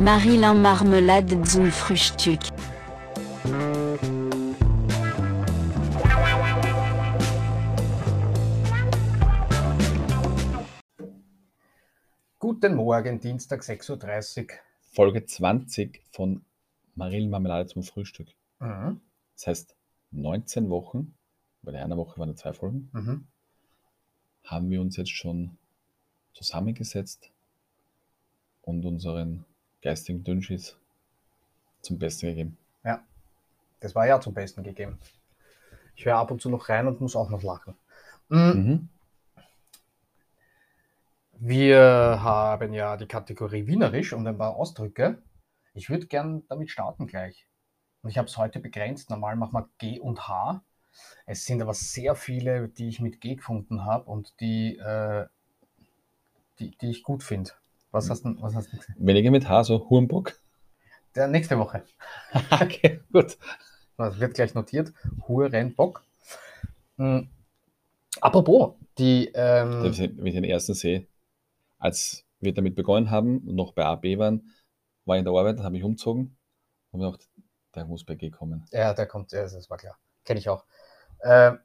Marilyn Marmelade zum Frühstück. Guten Morgen, Dienstag 6.30 Uhr. Folge 20 von Marillenmarmelade zum Frühstück. Mhm. Das heißt, 19 Wochen, bei der einer Woche waren es zwei Folgen, Mhm. haben wir uns jetzt schon zusammengesetzt und unseren geistigen Dünnschiss zum Besten gegeben. Ja, das war ja zum Besten gegeben. Ich höre ab und zu noch rein und muss auch noch lachen. Mhm. Mhm. Wir haben ja die Kategorie Wienerisch und ein paar Ausdrücke. Ich würde gern damit starten gleich. Und ich habe es heute begrenzt. Normal machen wir G und H. Es sind aber sehr viele, die ich mit G gefunden habe und die, äh, die, die ich gut finde. Was hast du was hast du? Weniger mit H, so Hurenbock. Der nächste Woche. okay, gut. Das wird gleich notiert. Hurenbock. Mhm. Apropos, die. Ähm, Wenn ich den ersten sehe, als wir damit begonnen haben, noch bei AB waren, war ich in der Arbeit, habe ich umgezogen und habe gedacht, der muss bei G kommen. Ja, der kommt, ja, das war klar. Kenne ich auch. Ähm,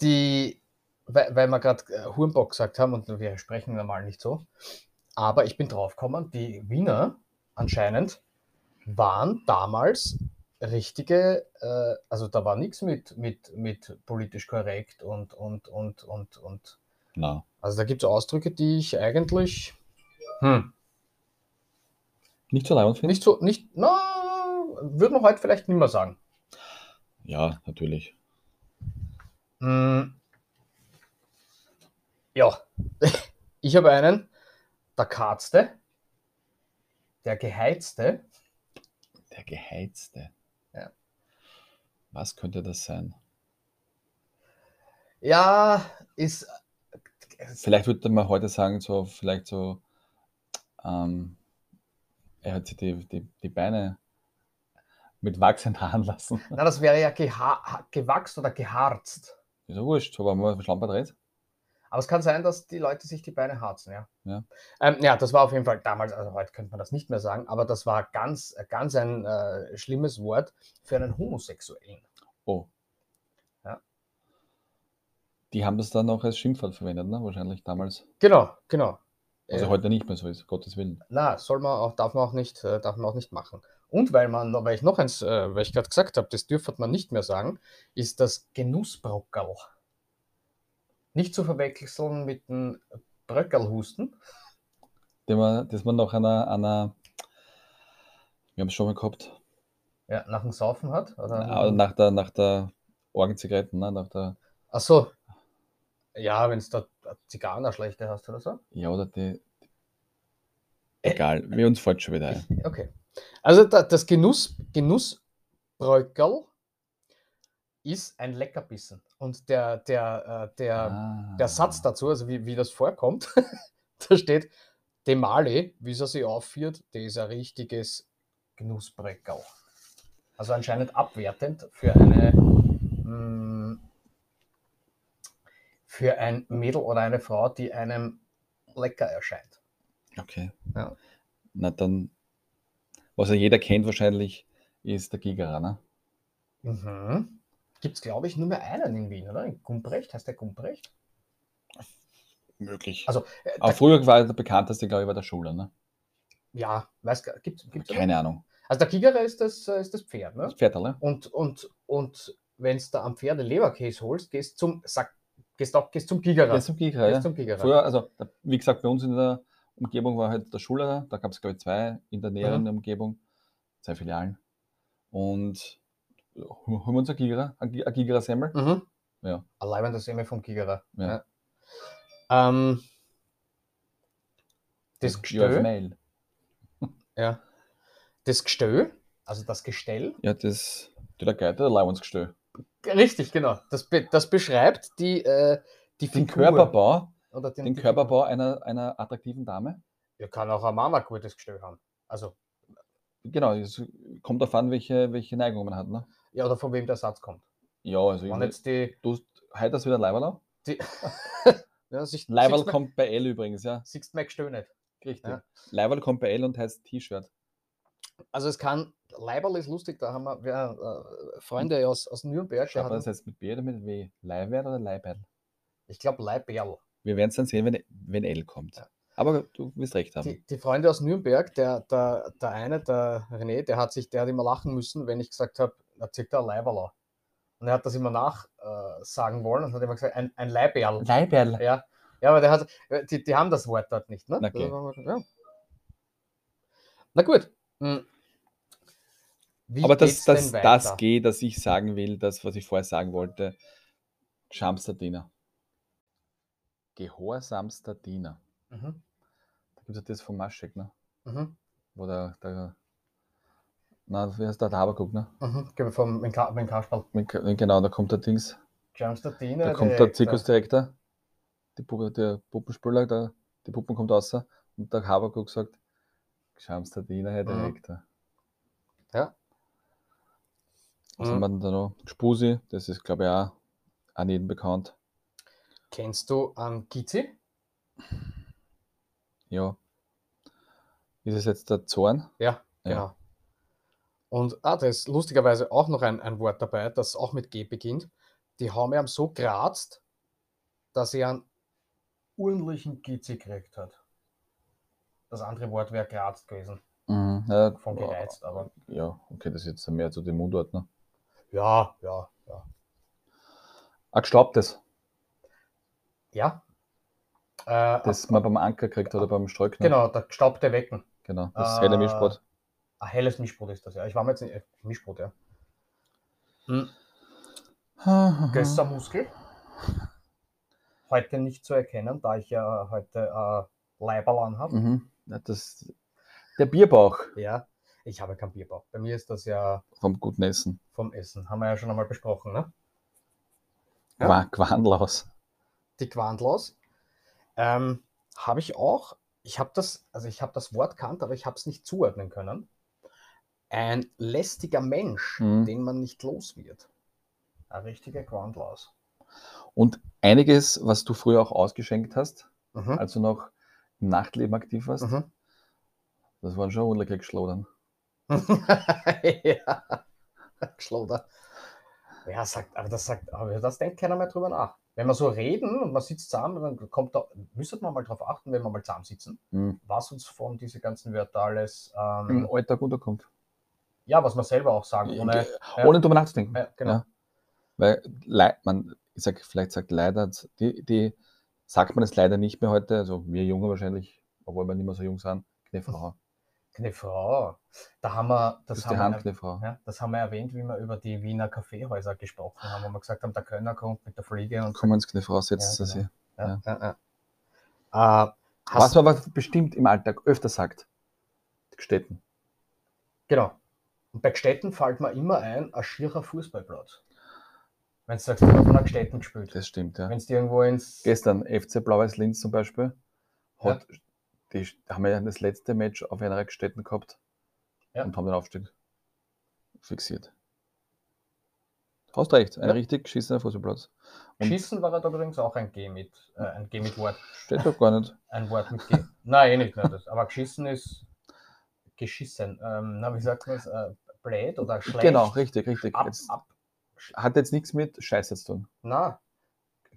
die, weil, weil wir gerade äh, Hurenbock gesagt haben und wir sprechen normal nicht so, aber ich bin draufgekommen, die Wiener anscheinend waren damals richtige, äh, also da war nichts mit, mit, mit politisch korrekt und, und, und, und, und. Na, Also da gibt es Ausdrücke, die ich eigentlich hm, nicht so leibend finde nicht so, nicht, na, würde man heute vielleicht nicht mehr sagen. Ja, natürlich. Mm. Ja, ich habe einen, der Karzte, der Geheizte, Der geheizte. Ja. Was könnte das sein? ja, ist, Vielleicht würde man heute sagen, so, vielleicht so, ähm, er hat sich die, die, die Beine mit Wachs enthaaren lassen. na, das wäre ja geha gewachst oder geharzt. Ist ja wurscht, aber wenn man Schlampe dreht. Aber es kann sein, dass die Leute sich die Beine harzen, ja. Ja. Ähm, ja, das war auf jeden Fall damals, also heute könnte man das nicht mehr sagen, aber das war ganz, ganz ein äh, schlimmes Wort für einen Homosexuellen. Oh. Ja. Die haben das dann auch als Schimpfwort verwendet, ne? Wahrscheinlich damals. Genau, genau. Also Äh, heute nicht mehr so ist, Gottes Willen. Na, soll man auch, darf man auch nicht, äh, darf man auch nicht machen. Und weil man, weil ich noch eins, äh, weil ich gerade gesagt habe, das dürfte man nicht mehr sagen, ist das Genussbrockerl. Nicht zu verwechseln mit dem Bröckerlhusten. Den man, das man nach einer, einer wir haben es schon mal gehabt, Ja, nach dem Saufen hat. Oder? aber nach der, nach der Orgenzigaretten, ne? nach der, Ach so. Ja, wenn es da Zigarren schlechte hast oder so. ja, oder die, egal, mir uns fällt schon wieder ein. Okay. Also da, das Genuss, Genussbröckerl ist ein Leckerbissen. Und der, der, äh, der, Ah. der Satz dazu, also wie, wie das vorkommt, da steht, dem Mali, wie er sich aufführt, der ist ein richtiges Genussbreckerl. Also anscheinend abwertend für eine mm, für ein Mädel oder eine Frau, die einem lecker erscheint. Okay. Ja. Na dann, was ja jeder kennt wahrscheinlich, ist der Gigerer, ne? Mhm. Gibt es, glaube ich, nur mehr einen in Wien, oder? In Gumprecht, heißt der Gumprecht? Möglich. Also, äh, Aber früher war der bekannteste, glaube ich, war der Schuler, ne? ja, weiß gar gibt's, gibt's Keine Ahnung. Also der Kigerer ist das, äh, ist das Pferd, ne? Das Pferdl, Und, und, und wenn du da am Pferde Leberkäse holst, gehst zum, sag, gehst auch, gehst zum Kigerer. Der ist zum Gigerer, Gehst ja. zum Kigerer. Früher, also wie gesagt, bei uns in der Umgebung war halt der Schuler, da gab es glaube ich zwei in der näheren Mhm. Umgebung, zwei Filialen. Und holen wir uns ein Gigerer, ein Gi- ein Gigerer Semmel. Mhm. Ja. Allein das immer vom Kigerer. Ja. Ja. Ähm, das Gestell, ja. Das Gestell, also das Gestell, Ja, das, der Geiter, der Leihwandsgestell. richtig, genau. Das, das beschreibt die, äh, die Den Figur Körperbau, Oder den, den Körperbau einer, einer attraktiven Dame. Ja, kann auch ein Mama gutes Gestell haben. Also, Genau, es kommt darauf an, welche, welche Neigung man hat. Ne? Ja, oder von wem der Satz kommt. Ja, also Wenn ich, jetzt die, du heute du wieder Leiberl. die ja, sich, Leiberl kommt bei L übrigens, ja. Siehst Gestell nicht. Richtig. Ja. Leiberl kommt bei L und heißt T-Shirt. Also es kann, Leiberl ist lustig, da haben wir, wir äh, Freunde aus, aus Nürnberg, Schreibt das jetzt mit B oder mit W? Leihwert oder Leiberl? ich glaube Leiberl. Wir werden es dann sehen, wenn, wenn L kommt. Ja. Aber du wirst recht haben. Die, die Freunde aus Nürnberg, der, der, der eine, der René, der hat sich, der hat immer lachen müssen, wenn ich gesagt habe, na zieht der Leiberler. Und er hat das immer nachsagen äh, sagen wollen und hat immer gesagt, ein, ein Leiberl. Leiberl. Ja, ja, aber der hat, die, die haben das Wort dort nicht, ne? Okay. Ja. Na gut. Hm. Wie Aber das, das, das geht, dass ich sagen will, das, was ich vorher sagen wollte. Schamster Diener. Gehorsamster Diener. Mhm. Da gibt es das von Maschek, ne? Mhm. Wo der, der na, wie heißt der, der Habakuk, ne? Mhm. Vom mit dem Kasperl. Wenn- Genau, da kommt der Dings, Jamstadine. da kommt der Zirkusdirektor, die Puppe, der Puppenspieler, der, die Puppen kommt raus und der Habakuk sagt, Schamster Diener, Herr Mhm. Direktor. Ja. Was Mhm. haben wir denn da noch? Spusi, das ist, glaube ich, auch an jedem bekannt. Kennst du an Gizi? Ja. Ist es jetzt der Zorn? Ja, Ja. genau. Und ah, da ist lustigerweise auch noch ein, ein Wort dabei, das auch mit G beginnt. Die haben ihn so gratzt, dass er einen ordentlichen Gizi gekriegt hat. Das andere Wort wäre gratzt gewesen, Mhm. Ja, von gereizt, aber Ja, okay, das ist jetzt mehr zu dem Mundort. Ne? ja, ja, ja. Ah, gestaubtes, Ja. Äh, das man beim Anker kriegt oder beim Streuk. Ne? genau, der gestaubte Wecken. Genau, das Äh, helle Mischbrot. Ein helles Mischbrot ist das, ja. Ich war mir jetzt nicht, äh, Mischbrot, ja. Hm. Mhm. Gössermuskel. Heute nicht zu erkennen, da ich ja heute äh, Leiberl anhabe. Mhm. Ja, das, der Bierbauch Ja, ich habe keinen Bierbauch. Bei mir ist das ja vom guten Essen. vom Essen. Haben wir ja schon einmal besprochen, ne? Ja. Ja. Quandlaus. Die Quandlaus. Ähm, habe ich auch. Ich habe das, also ich habe das Wort kannt, aber ich habe es nicht zuordnen können. Ein lästiger Mensch, Mhm. den man nicht los wird. Ein richtiger Quandlaus. Und einiges, was du früher auch ausgeschenkt hast, Mhm. als du noch im Nachtleben aktiv warst, Mhm. das waren schon ordentliche Geschlodern. ja, Geschloder. Ja, sagt, aber das sagt, aber das denkt keiner mehr drüber nach. Wenn wir so reden und man sitzt zusammen, dann kommt da, müsste man mal drauf achten, wenn wir mal zusammen sitzen, Mhm. was uns von diese ganzen Wörter alles, Im ähm, Alltag unterkommt. Ja, was wir selber auch sagen, ohne, ja. Ohne drüber nachzudenken. ja, genau. Weil man, ich sag, vielleicht sagt leider, die, die sagt man es leider nicht mehr heute, also wir Junge wahrscheinlich, obwohl wir nicht mehr so jung sind, Knefrau. Knefrau. Da haben wir, Das das, haben wir, ja, das haben wir erwähnt, wie wir über die Wiener Kaffeehäuser gesprochen haben, wo wir gesagt haben, der Kölner kommt mit der Fliege und Kommen ins Knefrau, setzt Ja, das genau. hier. ja, ja, ja. Äh, Was man aber bestimmt im Alltag öfter sagt. Gstetten. Genau. Und bei Gstetten fällt mir immer ein, ein schierer Fußballplatz. Wenn du sagst, ich habe nach Gstetten gespielt. Das stimmt, ja. Wenn es irgendwo ins. Gestern FC Blau-Weiß Linz zum Beispiel, hat, die haben wir ja das letzte Match auf einer Gstetten gehabt Ja. und haben den Aufstieg fixiert. Hast recht, ein Ja. richtig geschissener Fußballplatz. Und Schießen war halt übrigens auch ein G mit, äh, ein G mit Wort. steht doch gar nicht. Ein Wort mit G. Nein, eh nicht. Ne, das, aber geschissen ist geschissen. Ähm, na, wie sagt man es? Äh, blöd oder schlecht? Genau, richtig, richtig. Ab, Jetzt ab. hat jetzt nichts mit Scheiße zu tun. Na,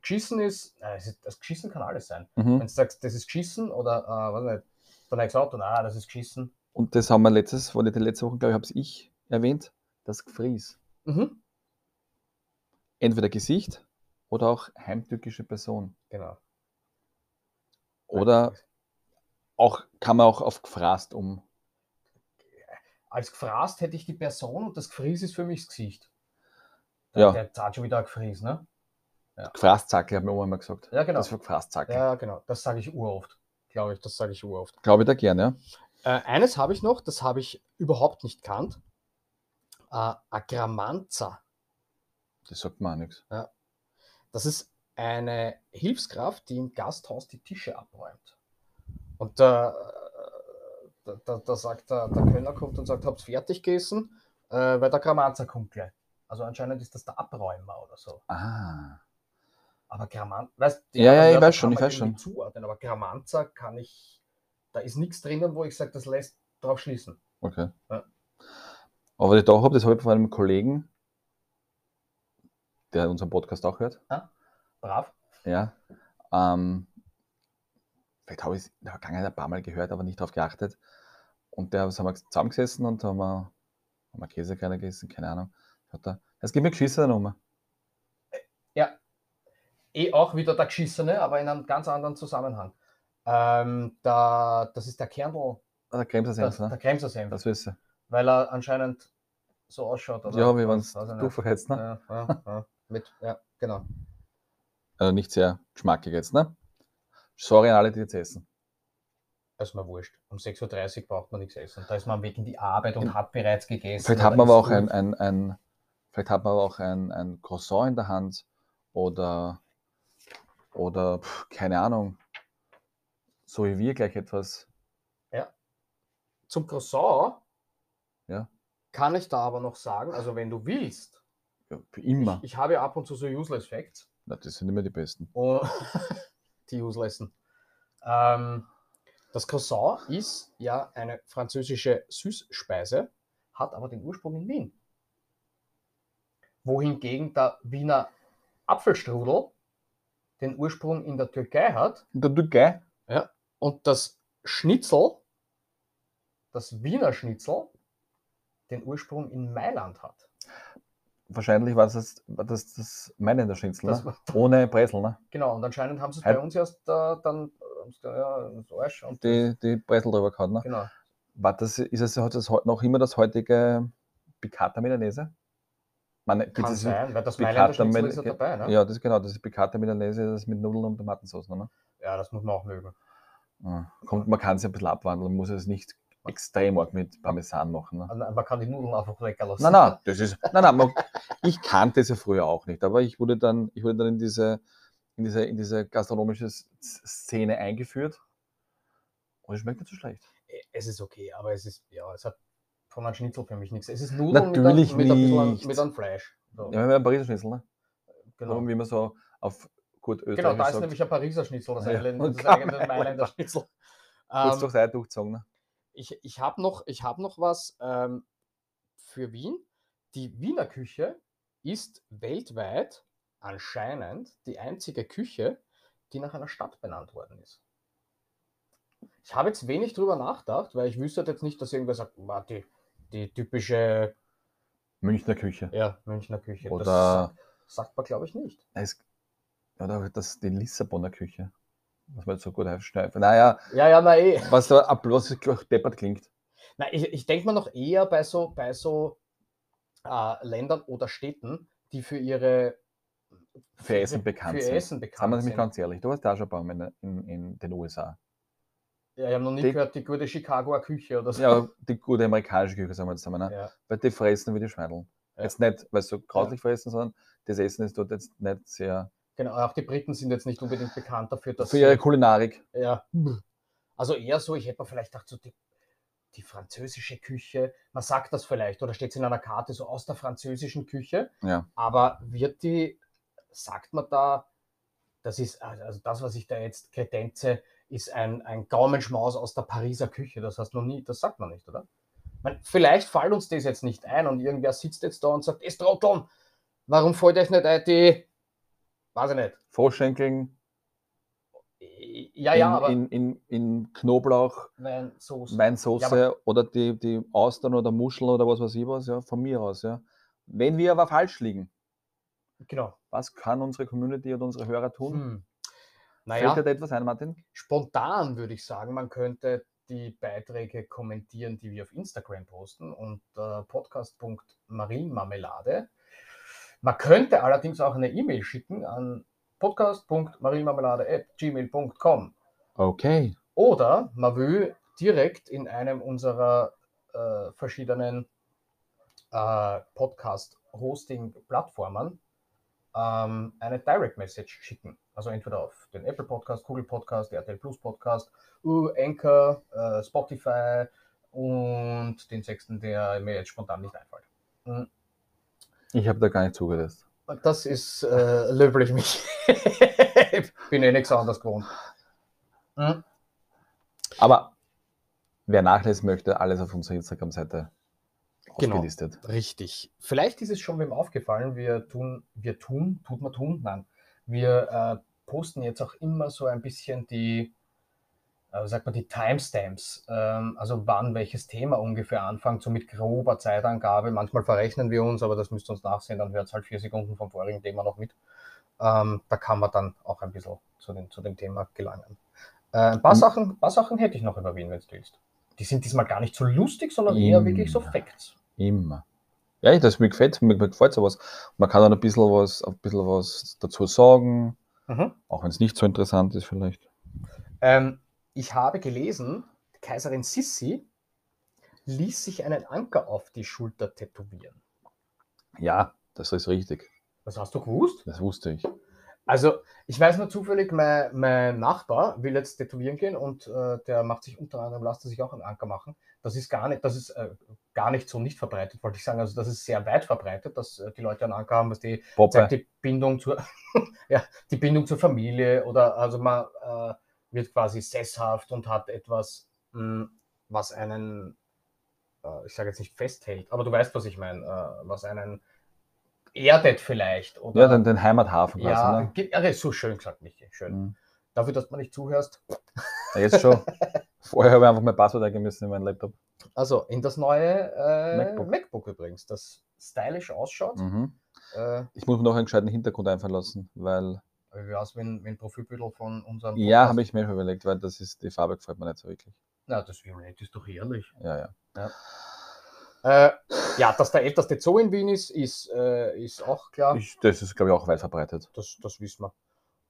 geschissen ist, äh, ist, das geschissen kann alles sein. Mhm. Wenn du sagst, das ist geschissen oder, äh, was nicht, du gesagt, na, das ist geschissen. Und das haben wir letztes, war die letzte Woche, glaube ich, habe es ich erwähnt, das Gefries. Mhm. Entweder Gesicht oder auch heimtückische Person. Genau. Oder auch kann man auch auf gefrast um. Als gefrast hätte ich die Person und das Gefries ist für mich das Gesicht. Ja. Der zahlt schon wieder ein Gefries, ne? Gefrastzackel, hat mir Oma immer gesagt. Ja, genau. Das war Gefrastzackel. Ja, genau. Das sage ich uroft. Glaube ich, das sage ich uroft. Glaube ich da gerne, ja. Äh, eines habe ich noch, das habe ich überhaupt nicht kannt. Äh, Agramanza. Das sagt mir auch nichts. Das ist eine Hilfskraft, die im Gasthaus die Tische abräumt. Und da, da, da, da sagt der, der Kölner kommt und sagt, habt fertig gegessen? Äh, weil der Gramanza kommt gleich. Also anscheinend ist das der Abräumer oder so. Ah. Aber Gramanza, weißt Ja, ja, ich weiß schon, kann ich weiß schon. Zuordnen, aber Gramanza kann ich da ist nichts drinnen, wo ich sage, das lässt drauf schließen. Okay. Ja. Aber was ich da habe, das habe ich von einem Kollegen, der unseren Podcast auch hört. Brav. Ja. Ähm, vielleicht habe ich es in der Vergangenheit ein paar Mal gehört, aber nicht darauf geachtet. Und der haben wir zusammengesessen und haben wir, haben wir Käsekreiner gegessen, keine Ahnung. Hat er, es gibt mir Geschichte Nummer. Ja. Eh auch wieder der Geschissene, aber in einem ganz anderen Zusammenhang. Ähm, da, das ist der Kernl, Ah, Der Kremser das, Senf, der ne? Kremser Senf, Das wüsste weil er anscheinend so ausschaut. Oder? Ja, wie wenn es nicht. durchverheizt, ne? Ja, ja, ja. Mit, ja, genau. Also nicht sehr geschmackig jetzt, ne? Sorry an alle, die jetzt essen. Das ist mir wurscht. Um 6.30 Uhr braucht man nichts essen. Da ist man am Weg in die Arbeit und Ja. hat bereits gegessen. Vielleicht hat man aber auch ein, ein, ein, vielleicht hat man aber auch ein, ein Croissant in der Hand oder, oder pff, keine Ahnung, so wie wir gleich etwas. Zum Croissant Ja. kann ich da aber noch sagen, also wenn du willst, Ja, immer. ich, ich habe ja ab und zu so Useless Facts. Na, das sind immer die besten. Und die Useless. Ähm, das Croissant ist ja eine französische Süßspeise, hat aber den Ursprung in Wien. Wohingegen der Wiener Apfelstrudel den Ursprung in der Türkei hat Und der Türkei? und das Schnitzel, das Wiener Schnitzel, den Ursprung in Mailand hat. Wahrscheinlich war das war das, das Mailänder Schnitzel, Das ne? ohne Bresel, ne? Genau, und anscheinend haben sie es bei uns erst äh, dann äh, ja, ins Arsch und Die, die Bresel drüber gehauen, ne? genau. War das, ist es das noch immer das heutige Piccata Milanese? Man, Kann sein, weil das Mailänder Schnitzel ist ja dabei, ne? Ja, das ist genau, das ist Piccata Milanese, das mit Nudeln und Tomatensauce, ne? Ja, das muss man auch mögen. Ja. Kommt, man kann es ein bisschen abwandeln, muss es nicht extrem arg mit Parmesan machen. Ne? Also, Man kann die Nudeln einfach lecker lassen. Nein, nein, das ist, nein, nein, man, ich kannte es ja früher auch nicht, aber ich wurde dann, ich wurde dann in diese, in diese, in diese gastronomische Szene eingeführt und es schmeckt nicht so schlecht. Es ist okay, aber es ist, ja, es hat von einem Schnitzel für mich nichts. Es ist Nudeln Natürlich mit, ein- mit, ein bisschen, nicht. mit einem Fleisch. So, Ja, wir haben ein Pariser Schnitzel, ne? genau. Warum, wie man so auf gut genau, Österreichisch da ist sagt, nämlich ein Pariser Schnitzel, das, Ja, und das eigene Mailänder. Schnitzel. kurz Ähm, durchs Ei durchgezogen. Ne? Ich ich habe noch, ich hab noch was ähm, für Wien. Die Wiener Küche ist weltweit anscheinend die einzige Küche, die nach einer Stadt benannt worden ist. Ich habe jetzt wenig drüber nachgedacht, weil ich wüsste jetzt nicht, dass irgendwer sagt, "Boah, die, die typische Münchner Küche. ja, Münchner Küche. Oder, Das sagt man, glaube ich, nicht. es, oder das, die Lissabonner Küche. Was man jetzt so gut aufschneifen. Naja, Ja, ja, na eh. was da ab- was deppert klingt. Na, ich, ich denke mal noch eher bei so, bei so äh, Ländern oder Städten, die für ihre Für Essen bekannt für sind. Essen Sagen wir bekannt nämlich sind. ganz ehrlich, du warst da schon ein paar Mal in, in, den USA. Ja, ich habe noch nie Die- gehört, die gute Chicagoer Küche oder so. Ja, die gute amerikanische Küche, sagen wir jetzt einmal. Ne? Ja. Weil die fressen wie die Schweineln. Ja. Jetzt nicht, weil sie so grauslich fressen, sondern das Essen ist dort jetzt nicht sehr. Genau, auch die Briten sind jetzt nicht unbedingt bekannt dafür, dass Für ihre sie, Kulinarik. ja, also eher so, ich hätte mir vielleicht gedacht, so die, die französische Küche, man sagt das vielleicht oder steht es in einer Karte so aus der französischen Küche, Ja. aber wird die, sagt man da, das ist, also das, was ich da jetzt kredenze, ist ein, ein Gaumenschmaus aus der Pariser Küche, das heißt noch nie, das sagt man nicht, oder? Mein, vielleicht fällt uns das jetzt nicht ein und irgendwer sitzt jetzt da und sagt, es Trotteln, warum fällt euch nicht ein, die, weiß ich nicht, Froschschenkeln ja, ja, in, aber in, in, in Knoblauch, Weinsoße. Weinsauce Ja, oder die, die Austern oder Muscheln oder was weiß ich was, ja, von mir aus. Ja. Wenn wir aber falsch liegen, Genau. was kann unsere Community und unsere Hörer tun? Hm. Fällt Naja, dir da etwas ein, Martin? spontan würde ich sagen, man könnte die Beiträge kommentieren, die wir auf Instagram posten und äh, podcast.marienmarmelade. Man könnte allerdings auch eine E-Mail schicken an podcast.marienmarmelade.gmail.com Okay. oder man will direkt in einem unserer äh, verschiedenen äh, Podcast-Hosting-Plattformen ähm, eine Direct Message schicken. Also entweder auf den Apple Podcast, Google Podcast, RTL Plus Podcast, uh, Anchor, äh, Spotify und den sechsten, der mir jetzt spontan nicht einfällt. Mhm. Ich habe da gar nicht zugehört. Das ist äh, löblich mich. ich bin eh nichts anderes gewohnt. Mhm. Aber wer nachlesen möchte, alles auf unserer Instagram-Seite Genau. aufgelistet. Richtig. Vielleicht ist es schon wem aufgefallen, wir tun, wir tun, tut man tun? Nein. Wir äh, posten jetzt auch immer so ein bisschen die, äh, sagt man, die Timestamps, ähm, also wann welches Thema ungefähr anfängt, so mit grober Zeitangabe. Manchmal verrechnen wir uns, aber das müsst ihr uns nachsehen, dann hört es halt vier Sekunden vom vorigen Thema noch mit. Ähm, da kann man dann auch ein bisschen zu, den, zu dem Thema gelangen. Äh, ein paar, Mhm. Sachen, ein paar Sachen hätte ich noch über Wien, wenn du willst. Die sind diesmal gar nicht so lustig, sondern eher wirklich so Immer. Facts. Immer. Ja, das mir gefällt, mir, mir gefällt sowas. Man kann dann ein bisschen was, ein bisschen was dazu sagen, Mhm. auch wenn es nicht so interessant ist vielleicht. Ähm, ich habe gelesen, Kaiserin Sissi ließ sich einen Anker auf die Schulter tätowieren. Ja, das ist richtig. Was hast du gewusst? Das wusste ich. Also, ich weiß nur zufällig, mein, mein Nachbar will jetzt tätowieren gehen und äh, der macht sich unter anderem, lasst er sich auch einen Anker machen. Das ist gar nicht, das ist äh, gar nicht so nicht verbreitet, wollte ich sagen. Also, das ist sehr weit verbreitet, dass äh, die Leute einen Anker haben, was die zeigt die Bindung zur, ja, die Bindung zur Familie oder also man äh, wird quasi sesshaft und hat etwas, mh, was einen, äh, ich sage jetzt nicht festhält, aber du weißt, was ich meine, äh, was einen erdet vielleicht. Oder, Ja, den, den Heimathafen quasi. ja, ne? ja, so schön gesagt, Michi, schön. Mhm. Dafür, dass man nicht zuhörst. Ja, jetzt schon. Vorher habe ich einfach mein Passwort eingeben müssen in meinen Laptop. Also in das neue äh, MacBook. MacBook. übrigens, das stylisch ausschaut. Mhm. Äh, Ich muss mir noch einen gescheiten Hintergrund einfallen lassen, weil wie aus wenn, wenn Profilbüttel von unserem ja, habe ich mir schon überlegt, weil das ist, die Farbe gefällt mir nicht so wirklich. Na, das Violett ist doch herrlich. Ja, ja. Äh, ja, dass der älteste Zoo in Wien ist, ist, äh, ist auch klar. Ich, das ist, glaube ich, auch weit verbreitet. Das, das wissen wir.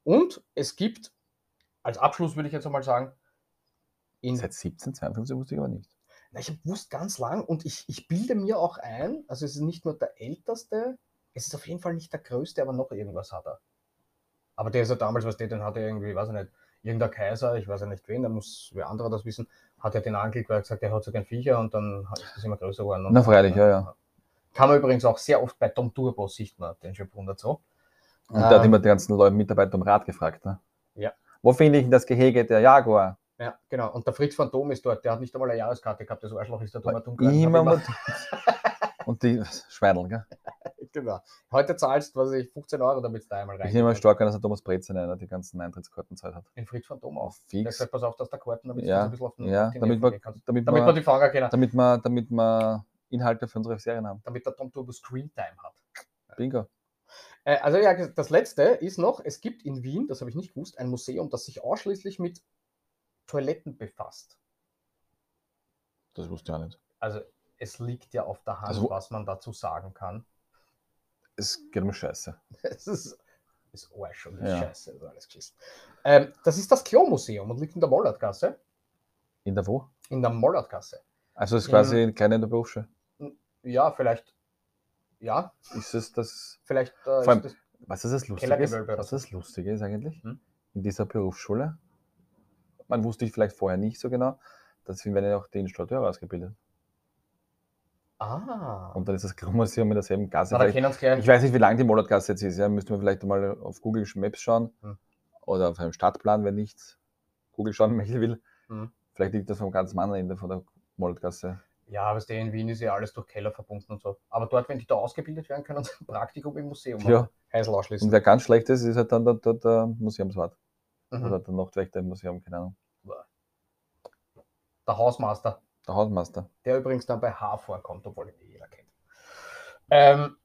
Und es gibt, als Abschluss würde ich jetzt einmal sagen, in, Seit 1752 wusste ich aber nicht. na, ich gewusst ganz lang und ich, ich bilde mir auch ein, also es ist nicht nur der älteste, es ist auf jeden Fall nicht der größte, aber noch irgendwas hat er. Aber der ist ja damals, was der, den hat er irgendwie, weiß ich nicht, irgendein Kaiser, ich weiß ja nicht wen, da muss wer anderer das wissen, hat er den angelegt, weil er gesagt, er hat so gern Viecher und dann ist das immer größer geworden. Na, freilich, ja, ja. Kann man übrigens auch sehr oft bei Tom Turbo sieht man den Schöpfwunder so. Und da hat Ähm, immer die ganzen Leute, Mitarbeiter um Rat gefragt. Ne? Ja. Wo finde ich denn das Gehege der Jaguar? Ja, genau. Und der Fritz Phantom ist dort, der hat nicht einmal eine Jahreskarte gehabt, das Arschloch ist da dumm dumm hat mit. Und die Schweineln, gell? Genau. Heute zahlst du, was ich, 15 Euro, damit du da einmal rein. Ich nehme mal stark an, dass der Thomas Brezen einer die ganzen Eintrittskarten Zeit hat. In Fritz Phantom auch. Auf Der fix. sagt, pass auf, dass der Karten, damit du Ja, ein bisschen auf den, ja, auf den damit gehen kannst. damit, Damit wir die Fahrer kennen. damit wir, damit wir Inhalte für unsere Serien haben. Damit der Tom Turbo Screentime hat. Bingo. Äh, also ja, das letzte ist noch, es gibt in Wien, das habe ich nicht gewusst, ein Museum, das sich ausschließlich mit Toiletten befasst. Das wusste ich auch nicht. Also es liegt ja auf der Hand, Also- was man dazu sagen kann. Es geht um Scheiße. Es ist, ist Arsch und ist Ja. scheiße, ist alles geschissen. Ähm, das ist das Klo-Museum und liegt in der Mollertgasse. In der wo? In der Mollertgasse. Also ist In- quasi kleine in der Berufsschule. Ja, vielleicht. Ja, Ist es das. vielleicht. Äh, allem- ist Was ist das Lustige? Oder Was das Lustige ist eigentlich? Hm? In dieser Berufsschule, man wusste ich vielleicht vorher nicht so genau, dass werden ja auch die Installateure ausgebildet. Ah, Und dann ist das Klo-Museum in derselben Gasse. na. Ich weiß nicht, wie lang die Molotgasse jetzt ist. Ja, müsste man vielleicht mal auf Google Maps schauen Hm. oder auf einem Stadtplan, wenn nicht Google schauen möchte will. Hm. Vielleicht liegt das vom ganz anderen Ende von der Molotgasse. Ja, aber der in Wien ist ja alles durch Keller verbunden und so. Aber dort, wenn die da ausgebildet werden, können ein Praktikum im Museum Ja. Heisel Und ausschließen. wer ganz schlecht ist, ist halt dann der, der, der Museumswart Mhm. oder der Nachtwächter im Museum, keine Ahnung. Der Hausmeister, Der Hausmeister. der übrigens dann bei H vorkommt, obwohl ihn jeder kennt. Ähm,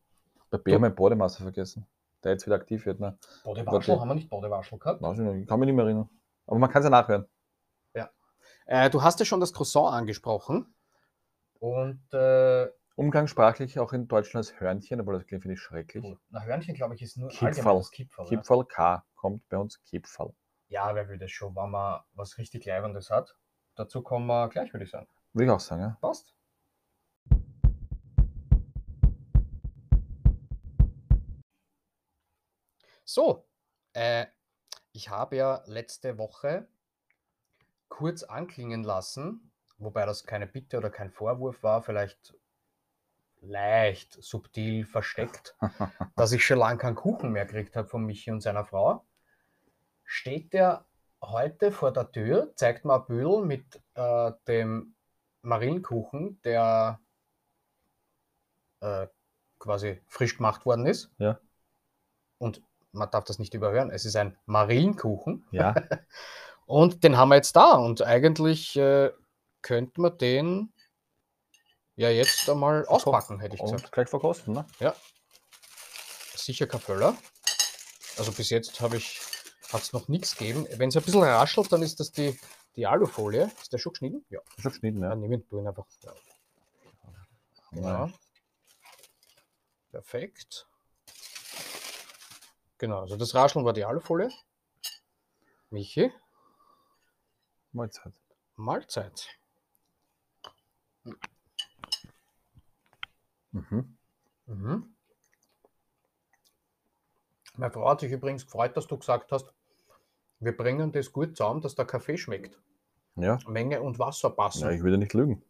Bei B haben wir den Bodemeister vergessen, der jetzt wieder aktiv wird. Ne? Bodewaschel, haben wir nicht Bodewaschel gehabt? Weiß ich nicht, kann mich nicht mehr erinnern. Aber man kann es ja nachhören. Äh, du hast ja schon das Croissant angesprochen. Und äh, Umgangssprachlich auch in Deutschland als Hörnchen, obwohl das klingt, finde ich schrecklich. Gut. Na, Hörnchen, glaube ich, ist nur Kipferl. Kipferl. Ja. Kipferl K kommt bei uns Kipferl. ja, wer will das schon, wenn man was richtig Leibendes hat? Dazu kommen wir gleich, würde ich sagen. Würde ich auch sagen, ja. Passt. So, äh, ich habe ja letzte Woche kurz anklingen lassen, wobei das keine Bitte oder kein Vorwurf war, vielleicht leicht subtil versteckt, dass ich schon lange keinen Kuchen mehr gekriegt habe von Michi und seiner Frau. Steht der heute vor der Tür, zeigt mir ein Büdel mit äh, dem Marillenkuchen, der äh, quasi frisch gemacht worden ist. Ja. Und man darf das nicht überhören. Es ist ein Marillenkuchen. Ja, Und den haben wir jetzt da. Und eigentlich äh, könnte man den ja jetzt einmal auspacken, hätte ich gesagt. und gleich verkosten, ne? Sicher kein Völler. Also bis jetzt habe ich hat es noch nichts gegeben. Wenn es ein bisschen raschelt, dann ist das die, die Alufolie. Ist der schon geschnitten? Ja. Schon geschnitten, Ja, ja. nehmen wir ihn einfach. Ja. Genau. Perfekt. Genau, also das Rascheln war die Alufolie. Michi, Mahlzeit. Mahlzeit. Mhm. Mhm. Meine Frau hat sich übrigens gefreut, dass du gesagt hast, wir bringen das gut zusammen, dass der Kaffee schmeckt. Ja. Menge und Wasser passen. ja, ich würde nicht lügen.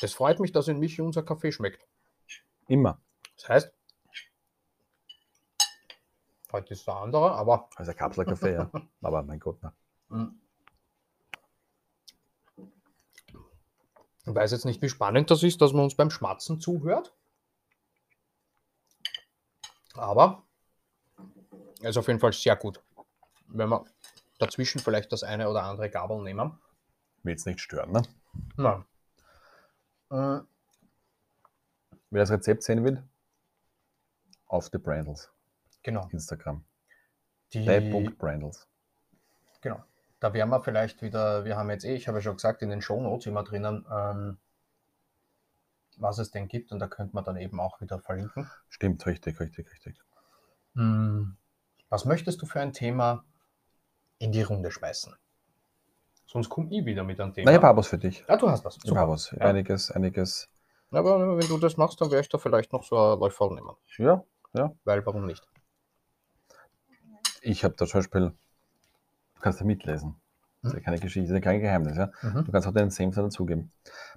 Das freut mich, dass in Michi unser Kaffee schmeckt. Immer. Das heißt, heute ist der andere, aber Also ein Kapselkaffee, ja. Aber mein Gott, mm. ich weiß jetzt nicht, wie spannend das ist, dass man uns beim Schmatzen zuhört. Aber er ist auf jeden Fall sehr gut. Wenn wir dazwischen vielleicht das eine oder andere Gabel nehmen. Will jetzt nicht stören, ne? Nein. Äh, Wer das Rezept sehen will, auf die Brandles. genau. Instagram. Die, Bei.brandles. Genau. Da werden wir vielleicht wieder, wir haben jetzt eh, ich habe ja schon gesagt, in den Shownotes immer drinnen, ähm, was es denn gibt und da könnte man dann eben auch wieder verlinken. Stimmt, richtig, richtig, richtig. Hm, Was möchtest du für ein Thema in die Runde schmeißen? Sonst komme ich wieder mit einem Thema. Na, ich habe was für dich. ja, du hast was. Ich habe was. Ja. Einiges, einiges. Aber wenn du das machst, dann werde ich da vielleicht noch so ein Läufer nehmen. Ja, Weil, warum nicht? ich habe da zum Beispiel, du kannst da mitlesen. Das ist ja keine Geschichte, das ist ja kein Geheimnis. Ja? Mhm. Du kannst auch deinen Senf dazugeben.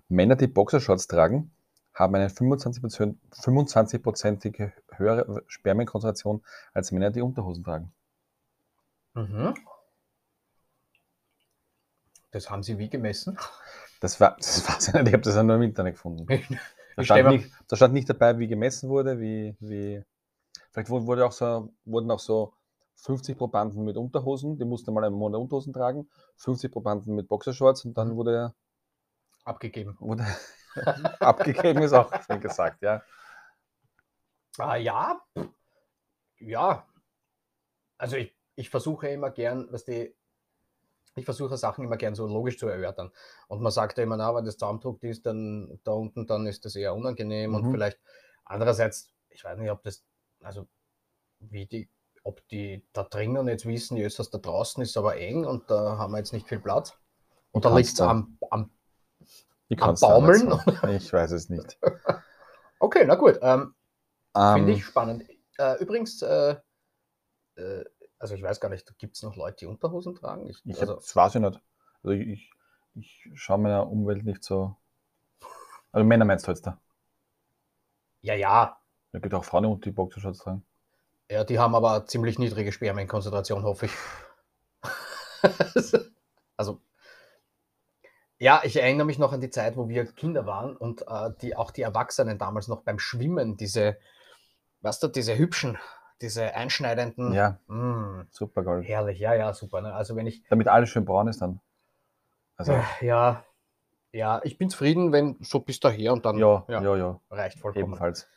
Männer, die Boxershorts tragen, haben eine 25%, 25%ige höhere Spermienkonzentration als Männer, die Unterhosen tragen. Mhm. Das haben sie wie gemessen? Das war, das weiß ich nicht, ich habe das nur im Internet gefunden. Da stand, nicht, da stand nicht dabei, wie gemessen wurde, wie, wie vielleicht wurde, auch so, wurden auch so 50 Probanden mit Unterhosen, die mussten mal einen Monat Unterhosen tragen, 50 Probanden mit Boxershorts und dann Mhm. wurde, Abgegeben. wurde abgegeben, ist auch schön gesagt, ja. Ah, ja, ja. Also ich, ich versuche immer gern, was die, ich versuche Sachen immer gern so logisch zu erörtern. Und man sagt ja immer, na, wenn das zusammendruckt ist, dann da unten, dann ist das eher unangenehm und Mhm. vielleicht andererseits, ich weiß nicht, ob das, also wie die, ob die da drinnen jetzt wissen, jetzt was da draußen ist aber eng und da haben wir jetzt nicht viel Platz. Oder kann's liegt es da- am, am, Am da Baumeln? Ich weiß es nicht. okay, na gut, ähm, Finde Ähm, ich spannend. Äh, übrigens, äh, äh, also ich weiß gar nicht, gibt es noch Leute, die Unterhosen tragen? Ich, ich also, hab, das weiß ich nicht. Also ich, ich, schaue meiner Umwelt nicht so. Also Männer meinst du jetzt da? ja, ja, Da gibt auch Frauen, die Boxershorts tragen. ja, die haben aber ziemlich niedrige Spermienkonzentration, hoffe ich. also, ja, ich erinnere mich noch an die Zeit, wo wir Kinder waren und äh, die, auch die Erwachsenen damals noch beim Schwimmen, diese, weißt du, diese hübschen, diese einschneidenden, Ja, mm, super geil. herrlich, ja, ja, super. Ne? Also wenn ich, Damit alles schön braun ist dann. Also, Äh, Ja, ja, ich bin zufrieden, wenn so bis daher und dann ja, ja, ja, ja, reicht vollkommen. ebenfalls.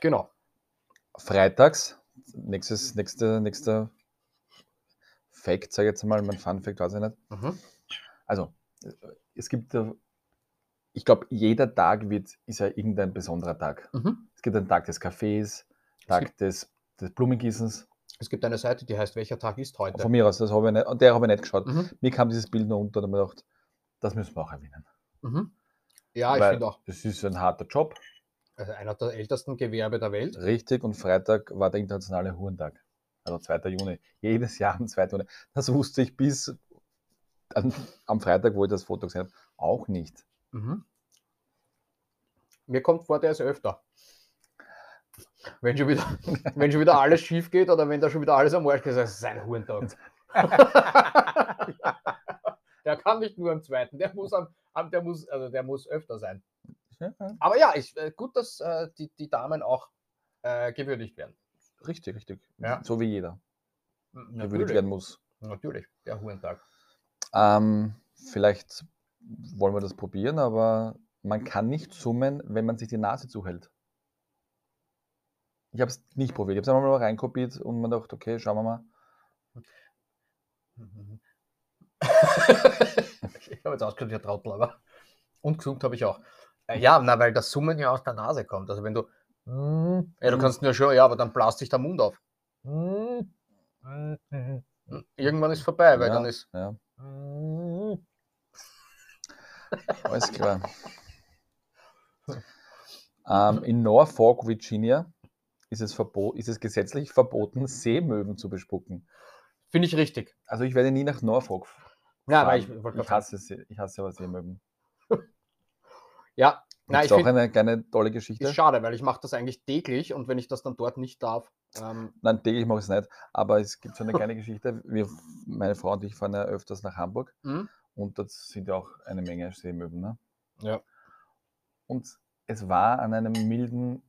Genau. Freitags, nächstes, nächste, nächster Fact, sage ich jetzt mal, mein Fun Fact, weiß ich nicht. Mhm. Also, äh, es gibt, äh, ich glaube, jeder Tag wird, ist ja irgendein besonderer Tag. Mhm. Es gibt einen Tag des Kaffees, Tag des, des Blumengießens. Es gibt eine Seite, die heißt Welcher Tag ist heute? Von mir aus, das habe ich nicht, und der habe ich nicht geschaut. Mhm. Mir kam dieses Bild nur unter und habe gedacht, das müssen wir auch erwähnen. Mhm. Ja, ich Weil finde auch, Das ist ein harter Job, also einer der ältesten Gewerbe der Welt. richtig. Und Freitag war der internationale Hurentag. Also 2. Juni. Jedes Jahr am 2. Juni. Das wusste ich bis an, am Freitag, wo ich das Foto gesehen habe, auch nicht. Mhm. Mir kommt vor, der ist öfter. Wenn schon wieder, wenn schon wieder alles schief geht oder wenn da schon wieder alles am Arsch geht, das ist ein Hurentag. der, kann nicht nur am zweiten. Der muss am, am der muss, also der muss öfter sein. Aber ja, ich, äh, gut, dass äh, die, die Damen auch äh, gewürdigt werden. Richtig, richtig. Ja. So wie jeder N- gewürdigt Natürlich, werden muss. natürlich, der Hurentag. Ähm, vielleicht wollen wir das probieren, aber man kann nicht summen, wenn man sich die Nase zuhält. Ich habe es nicht probiert. Ich habe es einmal mal reinkopiert und man dachte, okay, schauen wir mal. Ich habe jetzt ausgeschaut wie ein Trottel, aber. Und gesund habe ich auch. Äh, Ja, na, weil das Summen ja aus der Nase kommt. Also wenn du. Ja, du kannst nur schon, ja, aber dann blast sich der Mund auf. Irgendwann ist vorbei, weil ja, dann ist. Ja, alles klar. ähm, in Norfolk, Virginia, ist es, verbo ist es gesetzlich verboten, Seemöwen zu bespucken. Finde ich richtig. Also ich werde nie nach Norfolk Ja, fahren. ich wollte ich, gerade hasse, See- ich hasse aber Seemöwen. Ja, Na, nein, ist ich auch eine kleine tolle Geschichte. ist schade, weil ich mache das eigentlich täglich und wenn ich das dann dort nicht darf, ähm, Nein, täglich mache ich es nicht, aber es gibt so eine kleine Geschichte. Wir, meine Frau und ich fahren ja öfters nach Hamburg hm? und dort sind ja auch eine Menge Seemöwen. Ne? Ja. Und es war an einem milden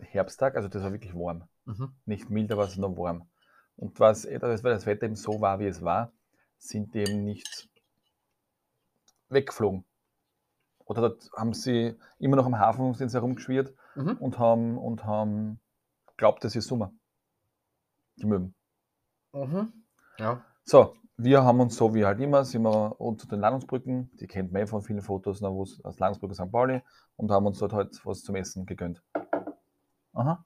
Herbsttag, also das war wirklich warm. Mhm. Nicht mild, aber es war warm. Und was, weil das Wetter eben so war, wie es war, sind die eben nicht weggeflogen. Oder dort haben sie immer noch am Hafen sind sie herumgeschwirrt Mhm. und haben, und haben glaubt, das ist Sommer. Die Möwen. Mhm. Ja. So, wir haben uns so wie halt immer, sind wir unter den Landungsbrücken, die kennt man eh von vielen Fotos, na, es aus Landungsbrücke St. Pauli, und haben uns dort halt was zum Essen gegönnt. Aha.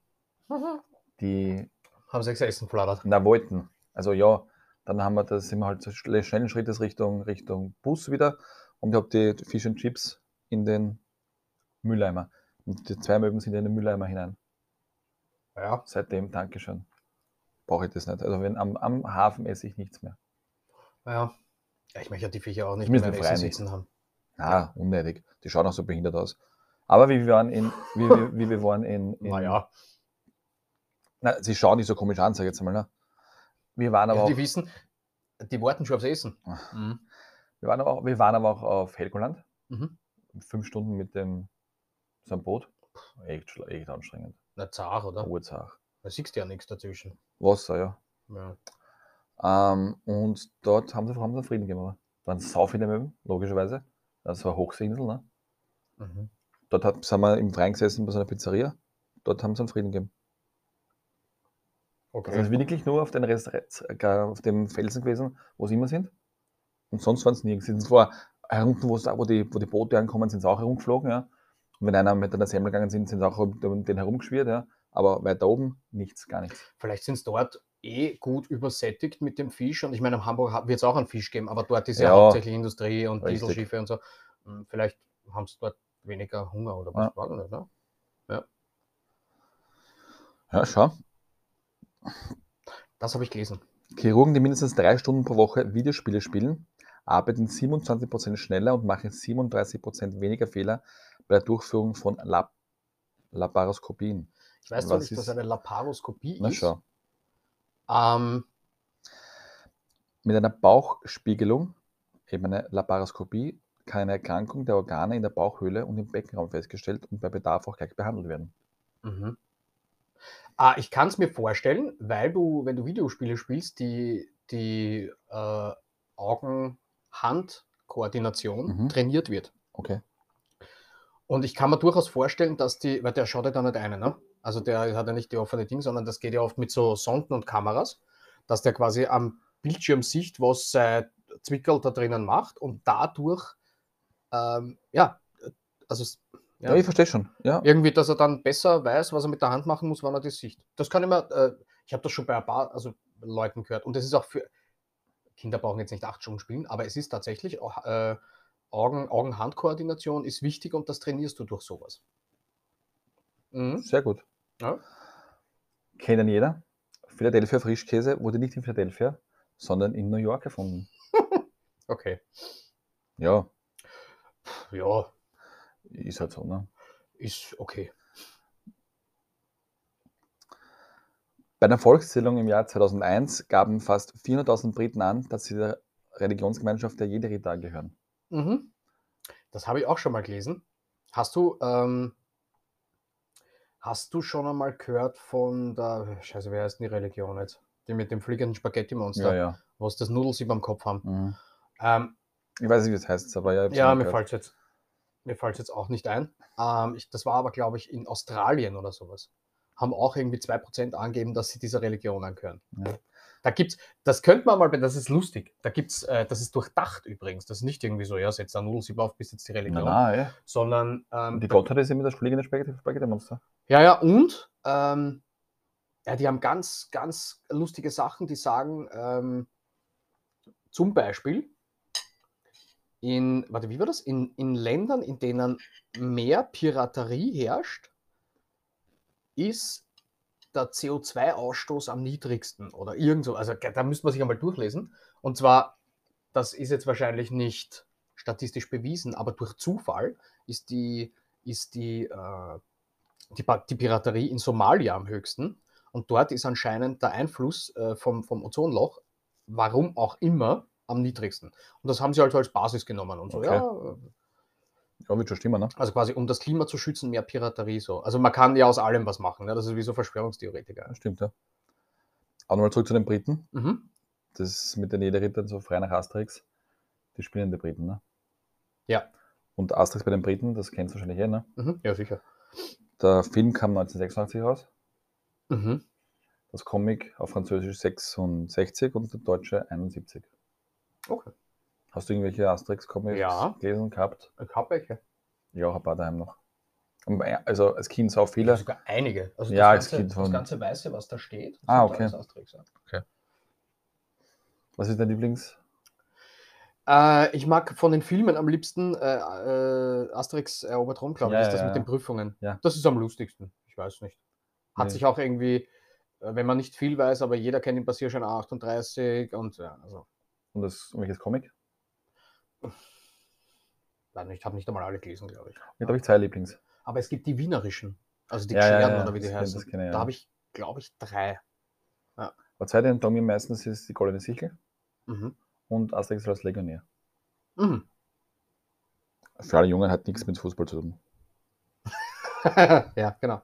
Die, Haben sechs Essen flattert. na, wollten. Also ja, dann haben wir das, sind wir halt so schnell- schnellen Schrittes Richtung, Richtung Bus wieder und ich habe die Fish and Chips in den Mülleimer. Und die zwei Möwen sind in den Mülleimer hinein. Ja. Seitdem, Dankeschön. Brauche ich das nicht. Also wenn am, am Hafen esse ich nichts mehr. Ja. ja. Ich möchte ja die Viecher auch nicht mehr sitzen haben. Ah, unnötig. Die schauen auch so behindert aus. Aber wie wir waren in, wie, wir- wie wir waren in, in Naja, na, sie schauen nicht so komisch an, sag ich jetzt mal. Ne? Wir waren aber ja, auch, die wissen, die warten schon aufs Essen. Mhm. wir waren aber auch, wir waren aber auch auf Helgoland. Mhm. Fünf Stunden mit dem so einem Boot. Echt, echt anstrengend. Na, zart, oder? Urzach. Da siehst du ja nichts dazwischen. Wasser, ja. Ja. Ähm, und dort haben sie, haben sie Frieden gemacht. Da waren sau viele Möwen, logischerweise. Das war Hochseeinsel, ne? Mhm. Dort hat, sind wir im Freien gesessen bei so einer Pizzeria. Dort haben sie einen Frieden gegeben. Okay. Also sind wirklich nur auf, den Rest, auf dem Felsen gewesen, wo sie immer sind. Und sonst waren es nirgends. Sie sind zwar herunten, wo, die, wo die Boote ankommen, sind sie auch herumgeflogen, ja. Und wenn einer mit einer Semmel gegangen sind, sind sie auch den herumgeschwirrt, ja. Aber weiter oben nichts, gar nichts. Vielleicht sind es dort eh gut übersättigt mit dem Fisch. Und ich meine, in Hamburg wird es auch einen Fisch geben, aber dort ist ja, Ja. hauptsächlich Industrie und Richtig. Dieselschiffe und so. Hm, Vielleicht haben sie dort weniger Hunger oder was Ja. war das ne? Ja, schau. Das habe ich gelesen. Chirurgen, die mindestens drei Stunden pro Woche Videospiele spielen, arbeiten 27% schneller und machen 37% weniger Fehler bei der Durchführung von Lab Laparoskopien. Ich weiß Was nicht, ist- eine Laparoskopie Na ist. schau. Ähm, Mit einer Bauchspiegelung, eben eine Laparoskopie, kann eine Erkrankung der Organe in der Bauchhöhle und im Beckenraum festgestellt und bei Bedarf auch gleich behandelt werden. Mhm. Ah, ich kann es mir vorstellen, weil du, wenn du Videospiele spielst, die, die äh, Augen-Hand-Koordination Mhm. trainiert wird. Okay. Und ich kann mir durchaus vorstellen, dass die, weil der schaut ja da nicht eine, ne? Also der hat ja nicht die offene Ding, sondern das geht ja oft mit so Sonden und Kameras, dass der quasi am Bildschirm sieht, was sein Zwickel da drinnen macht und dadurch, ähm, ja, also Ja, ja, ich verstehe schon. Ja. irgendwie, dass er dann besser weiß, was er mit der Hand machen muss, wann er das sieht. Das kann immer, äh, ich habe das schon bei ein paar also Leuten gehört und das ist auch für, Kinder brauchen jetzt nicht acht Stunden spielen, aber es ist tatsächlich, auch, äh, Augen- Augen-Hand-Koordination ist wichtig und das trainierst du durch sowas. Mhm. Sehr gut. Ja. Kennen jeder. Philadelphia Frischkäse wurde nicht in Philadelphia, sondern in New York erfunden. Okay. Ja, Ja, ist halt so, ne? ist okay. Bei einer Volkszählung im Jahr 2001 gaben fast 400.000 Briten an, dass sie der Religionsgemeinschaft, der jede Ritter angehören. Mhm. Das habe ich auch schon mal gelesen. Hast du, ähm, hast du schon einmal gehört von der, scheiße, wer heißt denn die Religion jetzt? Die mit dem fliegenden Spaghetti-Monster, Ja, ja. wo sie das Nudelsieb am Kopf haben. Mhm. Ähm, Ich weiß nicht, wie es heißt, aber ja. ja, mir fällt jetzt, mir fällt's jetzt auch nicht ein. Ähm, ich, das war aber, glaube ich, in Australien oder sowas. Haben auch irgendwie 2% angegeben, dass sie dieser Religion angehören. Ja. Da gibt's, das könnte man mal, das ist lustig. Da gibt's, äh, das ist durchdacht übrigens. Das ist nicht irgendwie so, ja, setz da Nudelsieb auf, bis jetzt die Religion. Nein, ey. Sondern ähm, die Gottheit ist immer das fliegende Spaghetti- Spaghetti-Monster. Ja, ja, und ähm, ja, die haben ganz, ganz lustige Sachen, die sagen, ähm, zum Beispiel in, warte, wie war das? In, in Ländern, in denen mehr Piraterie herrscht, ist der CO2-Ausstoß am niedrigsten oder irgend so. Also da müsste man sich einmal durchlesen. Und zwar, das ist jetzt wahrscheinlich nicht statistisch bewiesen, aber durch Zufall ist die, ist die, äh, die, die Piraterie in Somalia am höchsten. Und dort ist anscheinend der Einfluss äh, vom, vom Ozonloch, warum auch immer, am niedrigsten. Und das haben sie halt als Basis genommen und so, Okay. ja, Ja, wird schon stimmen, ne? also quasi um das Klima zu schützen, mehr Piraterie so. Also man kann ja aus allem was machen, ne? das ist wie so Verschwörungstheoretiker. Ja, stimmt, ja. Aber nochmal zurück zu den Briten. Mhm. Das mit den Jederrittern so frei nach Asterix. Die spielende Briten, ne? Ja. Und Asterix bei den Briten, das kennst du wahrscheinlich eh, ne? Mhm. Ja, sicher. Der Film kam 1986 raus. Mhm. Das Comic auf Französisch 66 und der Deutsche 71. Okay. Hast du irgendwelche Asterix-Comics Ja. gelesen gehabt? Ich habe welche. Ja, ein paar daheim noch. Äh, Also als Kind so viele. Sogar einige. Also Ja, das, als ganze, Kind das von- ganze Weiße, was da steht, das Ah, okay. Asterix, ja. Was ist dein Lieblings? Äh, ich mag von den Filmen am liebsten äh, äh, Asterix erobert Rom, glaube ich, Ja, ist das ja, mit den Prüfungen. Ja. Das ist am lustigsten. Ich weiß nicht. Hat Nee. sich auch irgendwie, äh, wenn man nicht viel weiß, aber jeder kennt den Passierschein 38 und ja, also, Und das, welches Comic? nicht, ich habe nicht einmal alle gelesen, glaube ich. Ja, da habe ich zwei Lieblings. Aber es gibt die wienerischen, also die Ja, ja, Gescherden ja, oder wie die heißen. kenne Da ja. habe ich, glaube ich, drei. Aber zwei, taugen mir meistens ist die Goldene Sichel Mhm. und Asterix als Legionär. Mhm. Für alle Jungen hat nichts mit Fußball zu tun. ja, genau.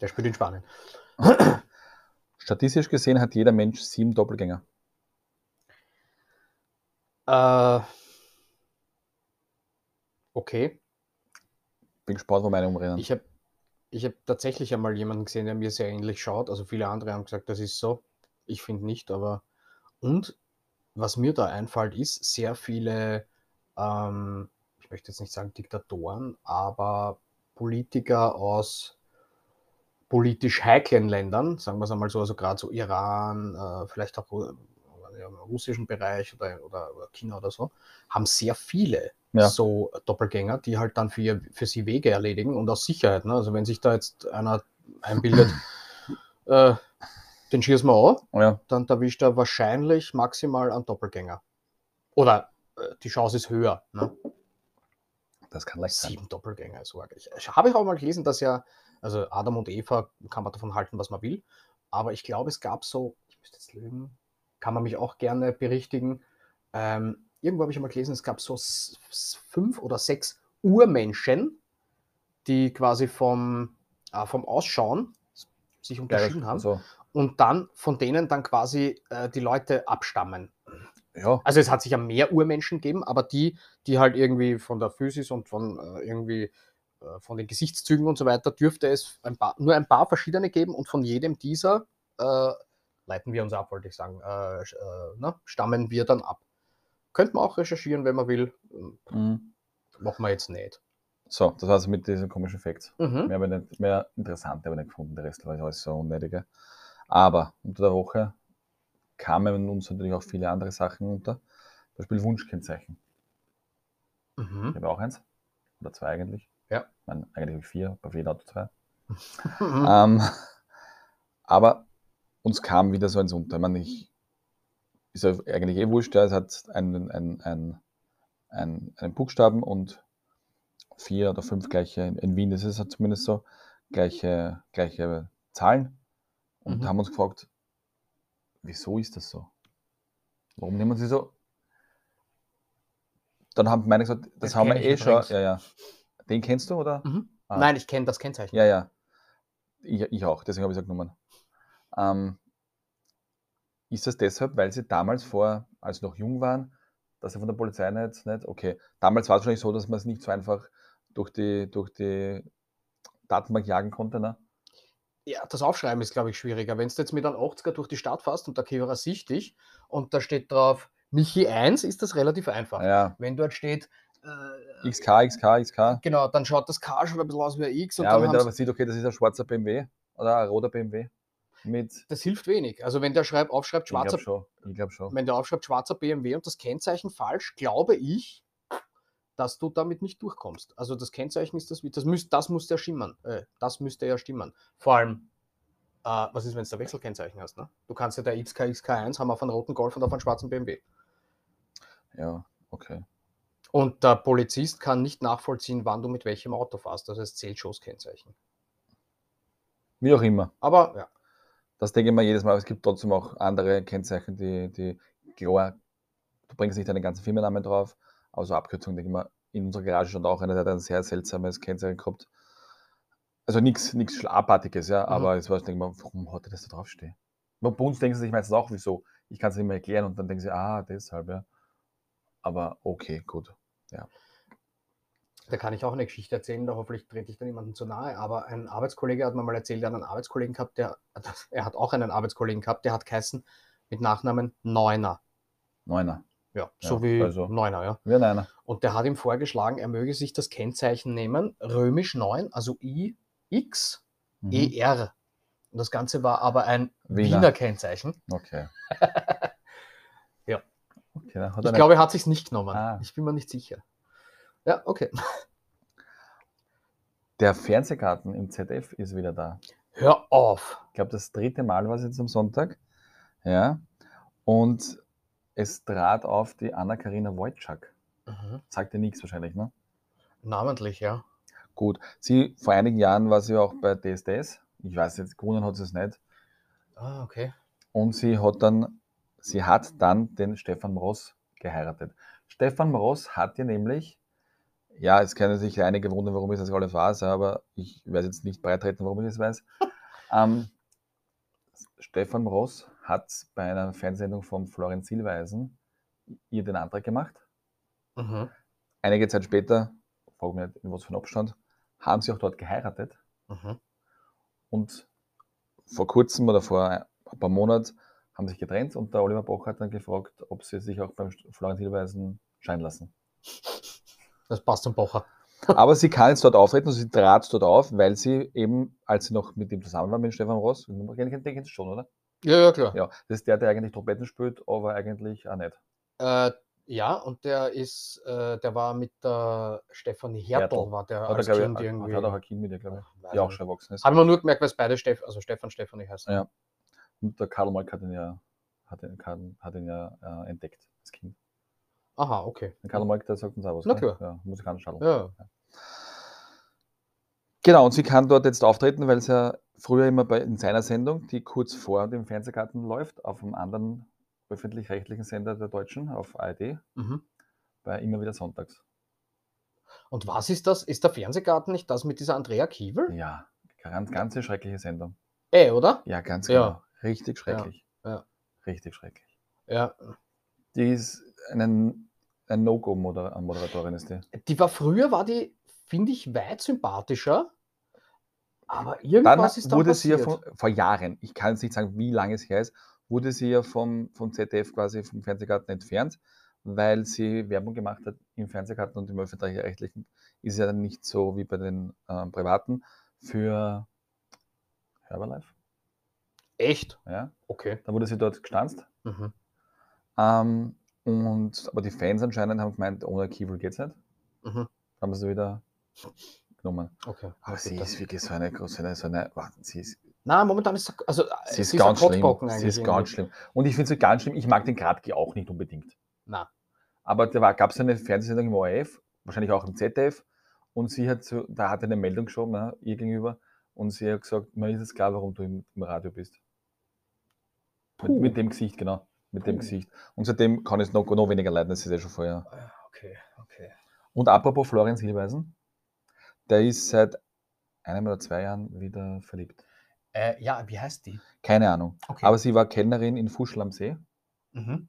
Der spielt in Spanien. Statistisch gesehen hat jeder Mensch sieben Doppelgänger. Äh, okay. Bin gespannt, wo meine umrennen. Ich habe ich hab tatsächlich einmal jemanden gesehen, der mir sehr ähnlich schaut. Also viele andere haben gesagt, das ist so. Ich finde nicht, aber. Und was mir da einfällt, ist sehr viele, ähm, ich möchte jetzt nicht sagen Diktatoren, aber Politiker aus politisch heiklen Ländern, sagen wir es einmal so, also gerade so Iran, äh, vielleicht auch im russischen Bereich oder, oder, oder China oder so, haben sehr viele Ja. so Doppelgänger, die halt dann für, ihr- für sie Wege erledigen und aus Sicherheit. Ne? Also wenn sich da jetzt einer einbildet, äh, den schießen wir an, ja, dann erwischt er wahrscheinlich maximal einen Doppelgänger. Oder äh, die Chance ist höher. Ne? das kann leicht sein. Sieben Doppelgänger ist arg. Ich, ich habe ich auch mal gelesen, dass ja, also Adam und Eva kann man davon halten, was man will. Aber ich glaube, es gab so, ich müsste jetzt lügen, kann man mich auch gerne berichtigen. Ähm, irgendwo habe ich mal gelesen, es gab so fünf oder sechs Urmenschen, die quasi vom, äh, vom Ausschauen sich unterschieden haben Also, und dann von denen dann quasi äh, die Leute abstammen. ja, Also es hat sich ja mehr Urmenschen gegeben, aber die, die halt irgendwie von der Physis und von äh, irgendwie äh, von den Gesichtszügen und so weiter, dürfte es ein paar, nur ein paar verschiedene geben und von jedem dieser äh, leiten wir uns ab, wollte ich sagen, äh, äh, ne, stammen wir dann ab. Könnte man auch recherchieren, wenn man will. mhm. Machen wir jetzt nicht. so, das war's mit diesen komischen Facts. Mhm. Mehr, aber nicht, mehr interessant, aber nicht gefunden. Der Rest war alles so unnötige. Aber unter der Woche kamen uns natürlich auch viele andere Sachen unter. Zum Beispiel Wunschkennzeichen. Ich Mhm. habe auch eins. Oder zwei eigentlich. Ja. Ich meine, eigentlich habe ich vier, bei jedem Auto zwei. Ähm, aber uns kam wieder so eins unter. Ich meine, ich, ist ja eigentlich eh wurscht, ja, es hat einen, einen, einen, einen, einen Buchstaben und vier oder fünf gleiche, in Wien ist es ja zumindest so, gleiche, gleiche Zahlen. Und Mhm. haben uns gefragt, wieso ist das so? Warum nehmen sie so Dann haben meine gesagt, das, Das haben wir eh schon. Ja, ja. Den kennst du, oder? Mhm. Ah. Nein, ich kenne das Kennzeichen. Ja, ja. Ich, ich auch, deswegen habe ich es genommen. Ähm, ist das deshalb, weil sie damals vor, als sie noch jung waren, dass sie von der Polizei nicht, nicht okay. Damals war es wahrscheinlich so, dass man es nicht so einfach durch die, durch die Datenbank jagen konnte, ne? Ja, das Aufschreiben ist, glaube ich, schwieriger. Wenn du jetzt mit einem 80er durch die Stadt fährst und der Kehrer sicht dich und da steht drauf Michi 1, ist das relativ einfach. Ja, Wenn dort steht, äh, XK, XK, XK. genau, dann schaut das K schon ein bisschen aus wie ein X und Ja, dann wenn der aber sieht, okay, das ist ein schwarzer BMW oder ein roter BMW mit, das hilft wenig. Also wenn der schreibt, aufschreibt ich glaube schwarzer, schon, ich schon. wenn der aufschreibt schwarzer BMW und das Kennzeichen falsch, glaube ich, dass du damit nicht durchkommst. Also das Kennzeichen ist das, das, müsst, das muss ja stimmen. Äh, das müsste ja stimmen. Vor allem, äh, was ist, wenn du ein Wechselkennzeichen hast? Ne? Du kannst ja der XK, XK1 haben auf einen roten Golf und auf einen schwarzen BMW. Ja, okay. Und der Polizist kann nicht nachvollziehen, wann du mit welchem Auto fährst. Das heißt, zählt schon das Kennzeichen. Wie auch immer. Aber ja, Das denke ich mir jedes Mal. aber Es gibt trotzdem auch andere Kennzeichen, die, die klar, du bringst nicht deinen ganzen Firmennamen drauf, aber so Abkürzungen, denke ich mal, in unserer Garage stand auch einer, der hat ein sehr seltsames Kennzeichen gehabt. Also nichts nichts Abartiges, ja, Mhm. aber es war, ich denke mal, warum hat er das da draufstehen? Bei uns denken sie sich meistens auch, wieso? Ich kann es nicht mehr erklären und dann denken sie, ah, deshalb, ja. Aber okay, gut. Da kann ich auch eine Geschichte erzählen, da hoffentlich trete ich da niemandem zu nahe. Aber ein Arbeitskollege hat mir mal erzählt, er hat einen Arbeitskollegen gehabt, der, er hat auch einen Arbeitskollegen gehabt, der hat geheißen mit Nachnamen Neuner. Neuner. Ja, Ja, so wie also- Neuner, ja. Wie ein einer. Und der hat ihm vorgeschlagen, er möge sich das Kennzeichen nehmen, römisch 9, also I, X, Mhm. ER. Und das Ganze war aber ein Wiener. Wiener, Kennzeichen. Okay. Ja. Okay, dann Ich glaube, er hat sich nicht genommen. Ah. Ich bin mir nicht sicher. Ja, okay. Der Fernsehgarten im ZF ist wieder da. Hör auf. Ich glaube, das dritte Mal war es jetzt am Sonntag. Ja. Und es trat auf die Anna-Karina Wojcik. Mhm. Sagt dir nichts wahrscheinlich, ne? Namentlich, ja. Gut. Sie, vor einigen Jahren war sie auch bei DSDS. Ich weiß jetzt, gewonnen hat sie es nicht. Ah, okay. Und sie hat dann, sie hat dann den Stefan Mross geheiratet. Stefan Mross hat ja nämlich, ja, es können sich einige wundern, warum ich das alles weiß, aber ich werde jetzt nicht beitreten, warum ich das weiß. ähm, Stefan Mross hat bei einer Fernsehsendung von Florian Silbereisen ihr den Antrag gemacht. Mhm. Einige Zeit später, frage mich nicht, in was für einem Abstand, haben sie auch dort geheiratet. Mhm. Und vor kurzem oder vor ein paar Monaten haben sie sich getrennt und der Oliver Boch hat dann gefragt, ob sie sich auch beim Florian Silbereisen scheiden lassen. Das passt zum Bocher. Aber sie kann jetzt dort auftreten und sie trat dort auf, weil sie eben, als sie noch mit ihm zusammen war, mit Stefan Ross, den kennt ihr schon, oder? Ja, ja, klar. Ja, das ist der, der eigentlich Trompeten spielt, aber eigentlich auch nicht. Äh, ja, und der ist, äh, der war mit der Stefanie Hertel, Hertel. war der Hat er, als glaube Kind ich, irgendwie. hat auch ein Kind mit ihr, glaube Ach, ich. weiß Die auch schon erwachsen ist. Haben wir nur gemerkt, weil es beide Steff, also Stefan Stefanie heißen. Ja. Und der Karl Molk hat ihn ja, hat ihn, hat- hat ihn ja äh, entdeckt, das Kind. Aha, okay. Der Karl Molk, der sagt uns auch was. Na klar. Ja, musikalisch Shuttle. Ja. Genau, und sie kann dort jetzt auftreten, weil sie ja früher immer bei, in seiner Sendung, die kurz vor dem Fernsehgarten läuft, auf einem anderen öffentlich-rechtlichen Sender der Deutschen, auf ARD, Mhm. bei immer wieder sonntags. Und was ist das? Ist der Fernsehgarten nicht das mit dieser Andrea Kiewel? Ja, ganz, ganz eine schreckliche Sendung. Äh, oder? Ja, ganz Ja. genau. Richtig schrecklich. ja. Richtig schrecklich. Ja. Die ist einen, ein No-Go-Moderatorin, ist die. Die war früher, war die, finde ich, weit sympathischer. Aber Dann irgendwas ist da wurde sie ja passiert. von, vor Jahren, ich kann jetzt nicht sagen, wie lange es her ist, wurde sie ja vom, vom ZDF quasi vom Fernsehgarten entfernt, weil sie Werbung gemacht hat im Fernsehgarten und im öffentlich-rechtlichen ist ja dann nicht so wie bei den ähm, privaten für Herbalife. Echt? Ja? Okay. Da wurde sie dort gestanzt. Mhm. Ähm, und, aber die Fans anscheinend haben gemeint, ohne Kiewel geht's nicht. Mhm. Haben sie wieder genommen. Okay. Aber Na sie ist wirklich so eine große, so eine, so eine warte, sie ist Na, momentan ist sie- also Sie ist ein ganz schlimm. Kotzbrocken Sie ist ganz schlimm. Und ich finde sie ganz schlimm. Ich mag den Gradki auch nicht unbedingt. Na. Aber da gab es eine Fernsehsendung im ORF, wahrscheinlich auch im ZDF, und sie hat so, da hat eine Meldung geschoben, ne, ihr gegenüber, und sie hat gesagt, mir ist es klar, warum du im, im Radio bist. Mit, mit dem Gesicht, genau. Mit dem. Gesicht. Und seitdem kann ich es noch, noch weniger leiden, das ist ja schon vorher. okay, okay. Und apropos Florian Silbereisen, der ist seit einem oder zwei Jahren wieder verliebt. Äh, ja, wie heißt die? Keine Ahnung. Okay. Aber sie war Kellnerin in Fuschl am See. Mhm.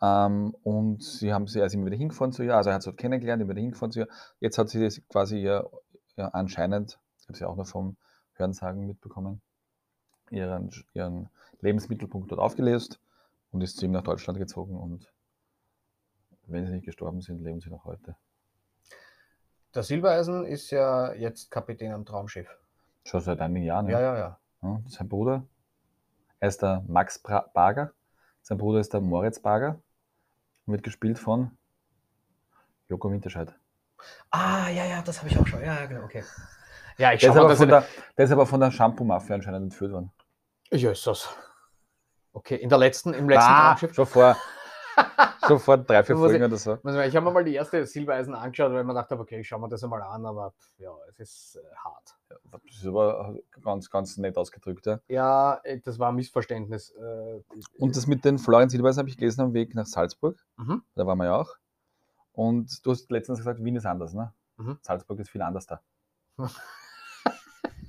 Ähm, und sie haben sie, er ist immer wieder hingefahren zu ihr, also er hat sie dort kennengelernt, immer wieder hingefahren zu ihr. Jetzt hat sie das quasi ihr, ja, anscheinend, ich habe sie auch noch vom Hörensagen mitbekommen, ihren, ihren Lebensmittelpunkt dort aufgelöst und ist zu ihm nach Deutschland gezogen und wenn sie nicht gestorben sind, leben sie noch heute. Der Silbereisen ist ja jetzt Kapitän am Traumschiff. Schon seit einigen Jahren, Ja, ja. ja, ja. Ja, sein Bruder, er ist der Max Barger, sein Bruder ist der Moritz Barger, wird gespielt von Joko Winterscheid. Ah, ja, ja, das habe ich auch schon. Ja, ja, genau, okay. Ja, ich Der ist, mal, aber dass von der, der ist aber von der Shampoo-Mafia anscheinend entführt worden. Jesus. Okay, in der letzten, im letzten Ah, Traumschiff. schon vor, schon vor drei, vier Folgen oder so. Ich habe mir mal die erste Silbereisen angeschaut, weil man dachte, okay, ich schaue mir das einmal an, aber ja, es ist äh, hart. Das ist aber ganz, ganz nett ausgedrückt. Ja. Ja, äh, das war ein Missverständnis. Äh, Und das mit den Florian Silbereisen habe ich gelesen am Weg nach Salzburg. Mhm. Da waren wir ja auch. Und du hast letztens gesagt, Wien ist anders, ne? Mhm. Salzburg ist viel anders da.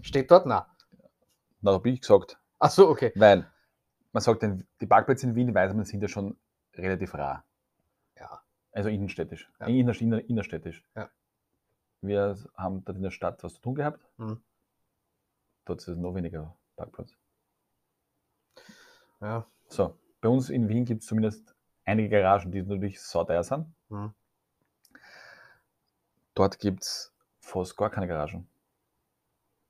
steht dort? Na. Na, habe ich gesagt. Ach so, okay. Weil man sagt, die Parkplätze in Wien, weiß man, sind ja schon relativ rar. Ja. Also innenstädtisch. Ja. Inner, inner, innerstädtisch. Ja. Wir haben dort in der Stadt was zu tun gehabt. Mhm. Dort ist es noch weniger Parkplatz. Ja. So, bei uns in Wien gibt es zumindest einige Garagen, die natürlich sauteuer sind. Mhm. Dort gibt es fast gar keine Garagen.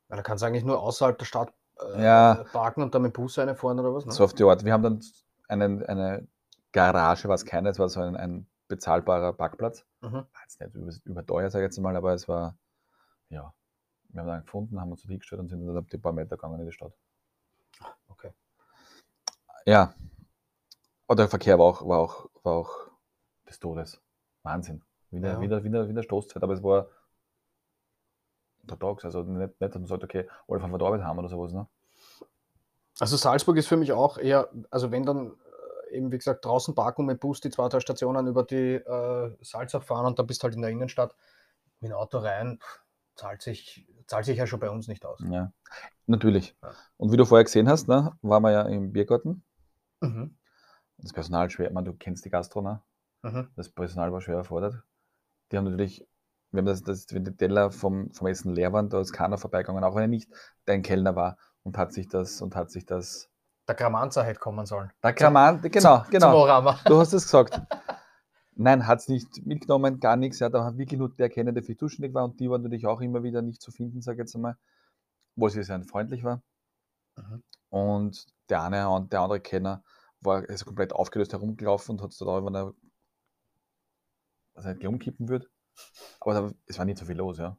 Ja, Da kannst du eigentlich nur außerhalb der Stadt äh, Ja. parken und dann mit dem Bus reinfahren oder was? Ne? So auf die Art. Wir haben dann einen, eine Garage, war es keine, es war so ein, ein bezahlbarer Parkplatz. Mhm. War jetzt nicht über, überteuert, sage ich jetzt mal, aber es war, ja, wir haben dann gefunden, haben uns hingestellt und sind dann ein paar Meter gegangen in die Stadt. Okay. Ja. Und der Verkehr war auch, war auch, war auch des Todes. Wahnsinn. Wieder, Ja. wieder, wieder, wieder Stoßzeit, aber es war untertags, also nicht, nicht, dass man sagt, okay, alle von Arbeit haben oder sowas, ne? Also Salzburg ist für mich auch eher, also wenn dann äh, eben wie gesagt draußen parken mit Bus die zwei, drei Stationen über die äh, Salzach fahren und dann bist halt in der Innenstadt mit dem Auto rein, zahlt sich, zahlt sich ja schon bei uns nicht aus. Ja, natürlich. Ja. Und wie du vorher gesehen hast, ne, waren wir ja im Biergarten. Mhm. Das Personal schwer, meine, du kennst die Gastro, ne? Mhm. Das Personal war schwer erfordert. Die haben natürlich, wenn, das, das, wenn die Teller vom, vom Essen leer waren, da ist keiner vorbeigegangen, auch wenn er nicht dein Kellner war und hat sich das, und hat sich das. Der Gramanza hätte kommen sollen. Der Kraman, genau, Zum genau. Orama. Du hast es gesagt. Nein, hat es nicht mitgenommen, gar nichts. Ja, da hat wirklich nur der kennen, der für zuständig war und die waren natürlich auch immer wieder nicht zu finden, sage ich jetzt einmal, wo sie sehr freundlich war. Mhm. Und der eine und der andere Kenner war also komplett aufgelöst herumgelaufen und hat es da, wenn er also umkippen wird. Aber es war nicht so viel los, ja.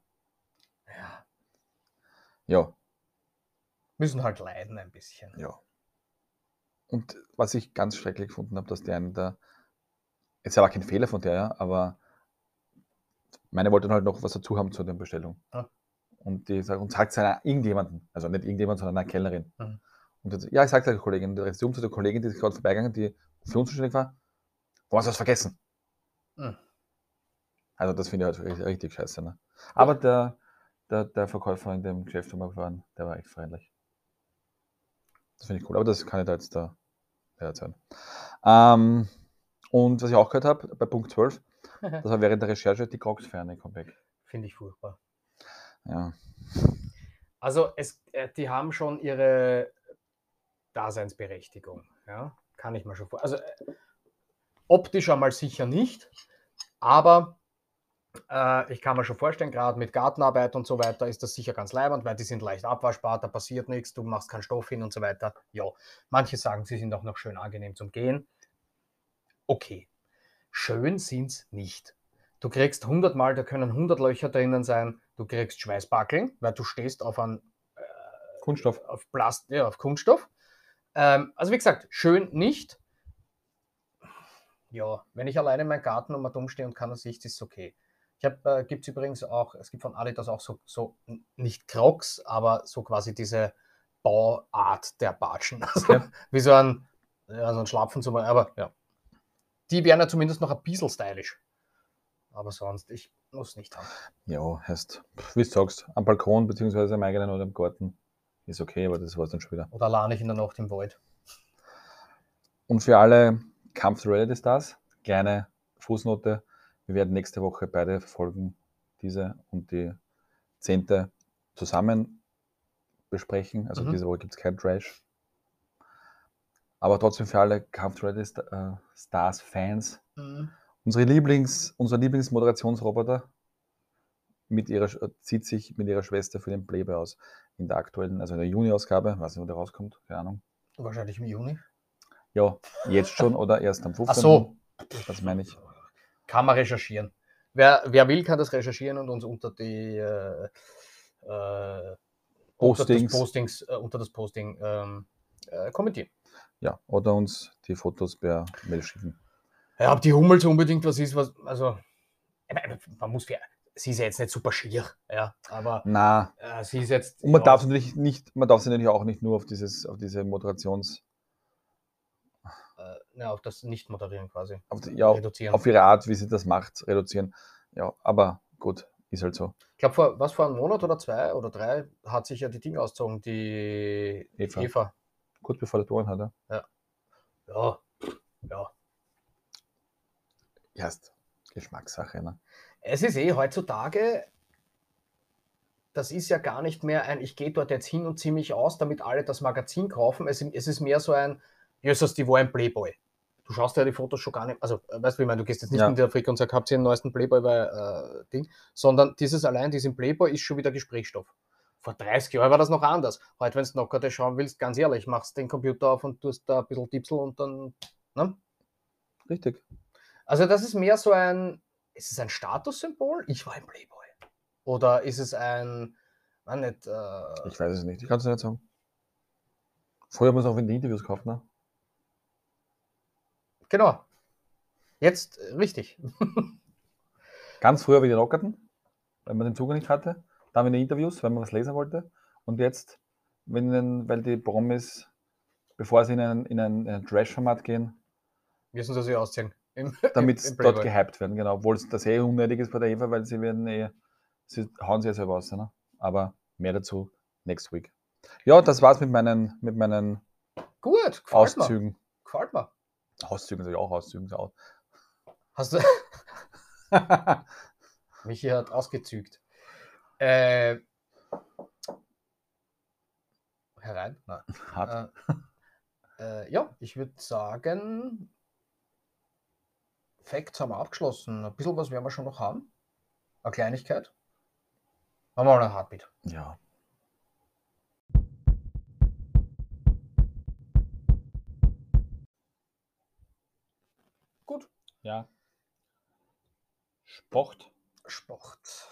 Ja. Ja, Müssen halt leiden ein bisschen. ja. Und was ich ganz schrecklich gefunden habe, dass der eine da, es war kein Fehler von der, ja, aber meine wollten halt noch was dazu haben zu der Bestellung. Ah. Und die sagt, und sagt es irgendjemanden, also nicht irgendjemand, sondern einer Kellnerin. Mhm. Und jetzt, ja, ich sag's der Kollegin, der ist um zu der Kollegin, die ist gerade vorbeigegangen, die für uns zuständig war, wo hast du was vergessen? Mhm. Also das finde ich halt richtig, scheiße. Ne? Aber der, der, der Verkäufer in dem Geschäft, wo wir waren, der war echt freundlich. Das finde ich cool, aber das kann ich da jetzt da, da erzählen. Ähm, und was ich auch gehört habe, bei Punkt 12, das war während der Recherche die Crocs-Ferne Comeback. Finde ich furchtbar. Ja. Also es, äh, die haben schon ihre Daseinsberechtigung. Ja? Kann ich mir schon vor. Also äh, optisch einmal sicher nicht, aber äh, ich kann mir schon vorstellen, gerade mit Gartenarbeit und so weiter ist das sicher ganz leibend, weil die sind leicht abwaschbar, da passiert nichts, du machst keinen Stoff hin und so weiter. Ja, manche sagen, sie sind auch noch schön angenehm zum Gehen. Okay, schön sind es nicht. Du kriegst 100 Mal, da können 100 Löcher drinnen sein, du kriegst Schweißbackeln, weil du stehst auf ein Kunststoff. auf Plast ja, auf Kunststoff. Ähm, also wie gesagt, schön nicht. Ja, wenn ich alleine in meinem Garten und mal dumm stehe und keine Sicht, ist es okay. Ich habe, äh, gibt es übrigens auch, es gibt von Adidas auch so, so nicht Crocs, aber so quasi diese Bauart der Batschen. Also, Ja. Wie so ein, ja, so ein Schlapfen, so, aber ja. Die wären ja zumindest noch ein bisschen stylisch. aber sonst, ich muss nicht haben. Ja, heißt, wie du sagst, am Balkon beziehungsweise am eigenen oder im Garten ist okay, aber das war es dann schon wieder. Oder allein ich in der Nacht im Wald. Und für alle Kampf Reality Stars, kleine Fußnote. Wir werden nächste Woche beide Folgen, diese und die zehnte, zusammen besprechen. Also Mhm. diese Woche gibt es kein Trash. Aber trotzdem für alle Kampf Sta- äh, Stars Fans, Mhm. unsere Lieblings, unser Lieblingsmoderationsroboter mit ihrer, äh, zieht sich mit ihrer Schwester für den Playboy aus. In der aktuellen, also in der Juni-Ausgabe, weiß nicht, wann der rauskommt, keine Ahnung. Wahrscheinlich im Juni. Ja, jetzt schon oder erst am 15. Ach so, Das meine ich. Kann man recherchieren. Wer, wer will, kann das recherchieren und uns unter die äh, äh, unter das Postings. Postings, äh, unter das Posting ähm, äh, kommentieren. Ja, oder uns die Fotos per Mail schicken. Ja, ob die Hummels unbedingt was ist, was, also, man muss, sie ist ja jetzt nicht super schier, ja, aber Na, äh, sie ist jetzt. und man darf natürlich nicht, man darf sie natürlich auch nicht nur auf dieses, auf diese Moderations, ja, auf das Nicht-Moderieren quasi. auf, ja, reduzieren. auf ihre Art, wie sie das macht, reduzieren. Ja, aber gut, ist halt so. Ich glaube, vor, was vor einem Monat oder zwei oder drei hat sich ja die Dinge ausgezogen, die Eva. Eva. Kurz bevor der Toren hat, ja. Ja, ja. Erst Geschmackssache, ne? Es ist eh heutzutage, das ist ja gar nicht mehr ein, ich gehe dort jetzt hin und ziehe mich aus, damit alle das Magazin kaufen. Es, es ist mehr so ein, Jesus, die war ein Playboy. Du schaust ja die Fotos schon gar nicht, also äh, weißt du, wie ich meine, du gehst jetzt nicht Ja. in die Fabrik und sagst, habt ihr den neuesten Playboy bei äh, Ding, sondern dieses allein, diesen Playboy ist schon wieder Gesprächsstoff. Vor 30 Jahren war das noch anders. Heute, wenn du noch gerade schauen willst, ganz ehrlich, machst den Computer auf und tust da ein bisschen Tipsel und dann, ne? Richtig. Also das ist mehr so ein, ist es ein Statussymbol? Ich war ein Playboy. Oder ist es ein, man nicht, äh, Ich weiß es nicht. Ich kann es nicht sagen. Früher muss man auch in die Interviews kaufen, ne? Genau. Jetzt äh, richtig. Ganz früher wie die Lockerten, weil man den Zugang nicht hatte. Dann in die Interviews, wenn man was lesen wollte. Und jetzt, wenn weil die Promis, bevor sie in ein, in ein, in ein Trash-Format gehen, Müssen sie sich ausziehen. Damit im dort gehypt werden, genau. Obwohl es das eh unnötig ist bei der Eva, weil sie werden eh, sie hauen sie ja selber aus, ne? Aber mehr dazu next week. Ja, das war's mit meinen, mit meinen Gut, gefällt mir. Auszügen. Gefällt mir. Auszügen sag ich auch Auszügen. so. Hast du, Michi hat ausgezügt. Äh, herein? Nein. Hart. Äh, äh, ja, ich würde sagen, Facts haben wir abgeschlossen. Ein bisschen was werden wir schon noch haben. Eine Kleinigkeit. Machen wir mal ein Heartbeat. Ja. Ja. Sport. Sport.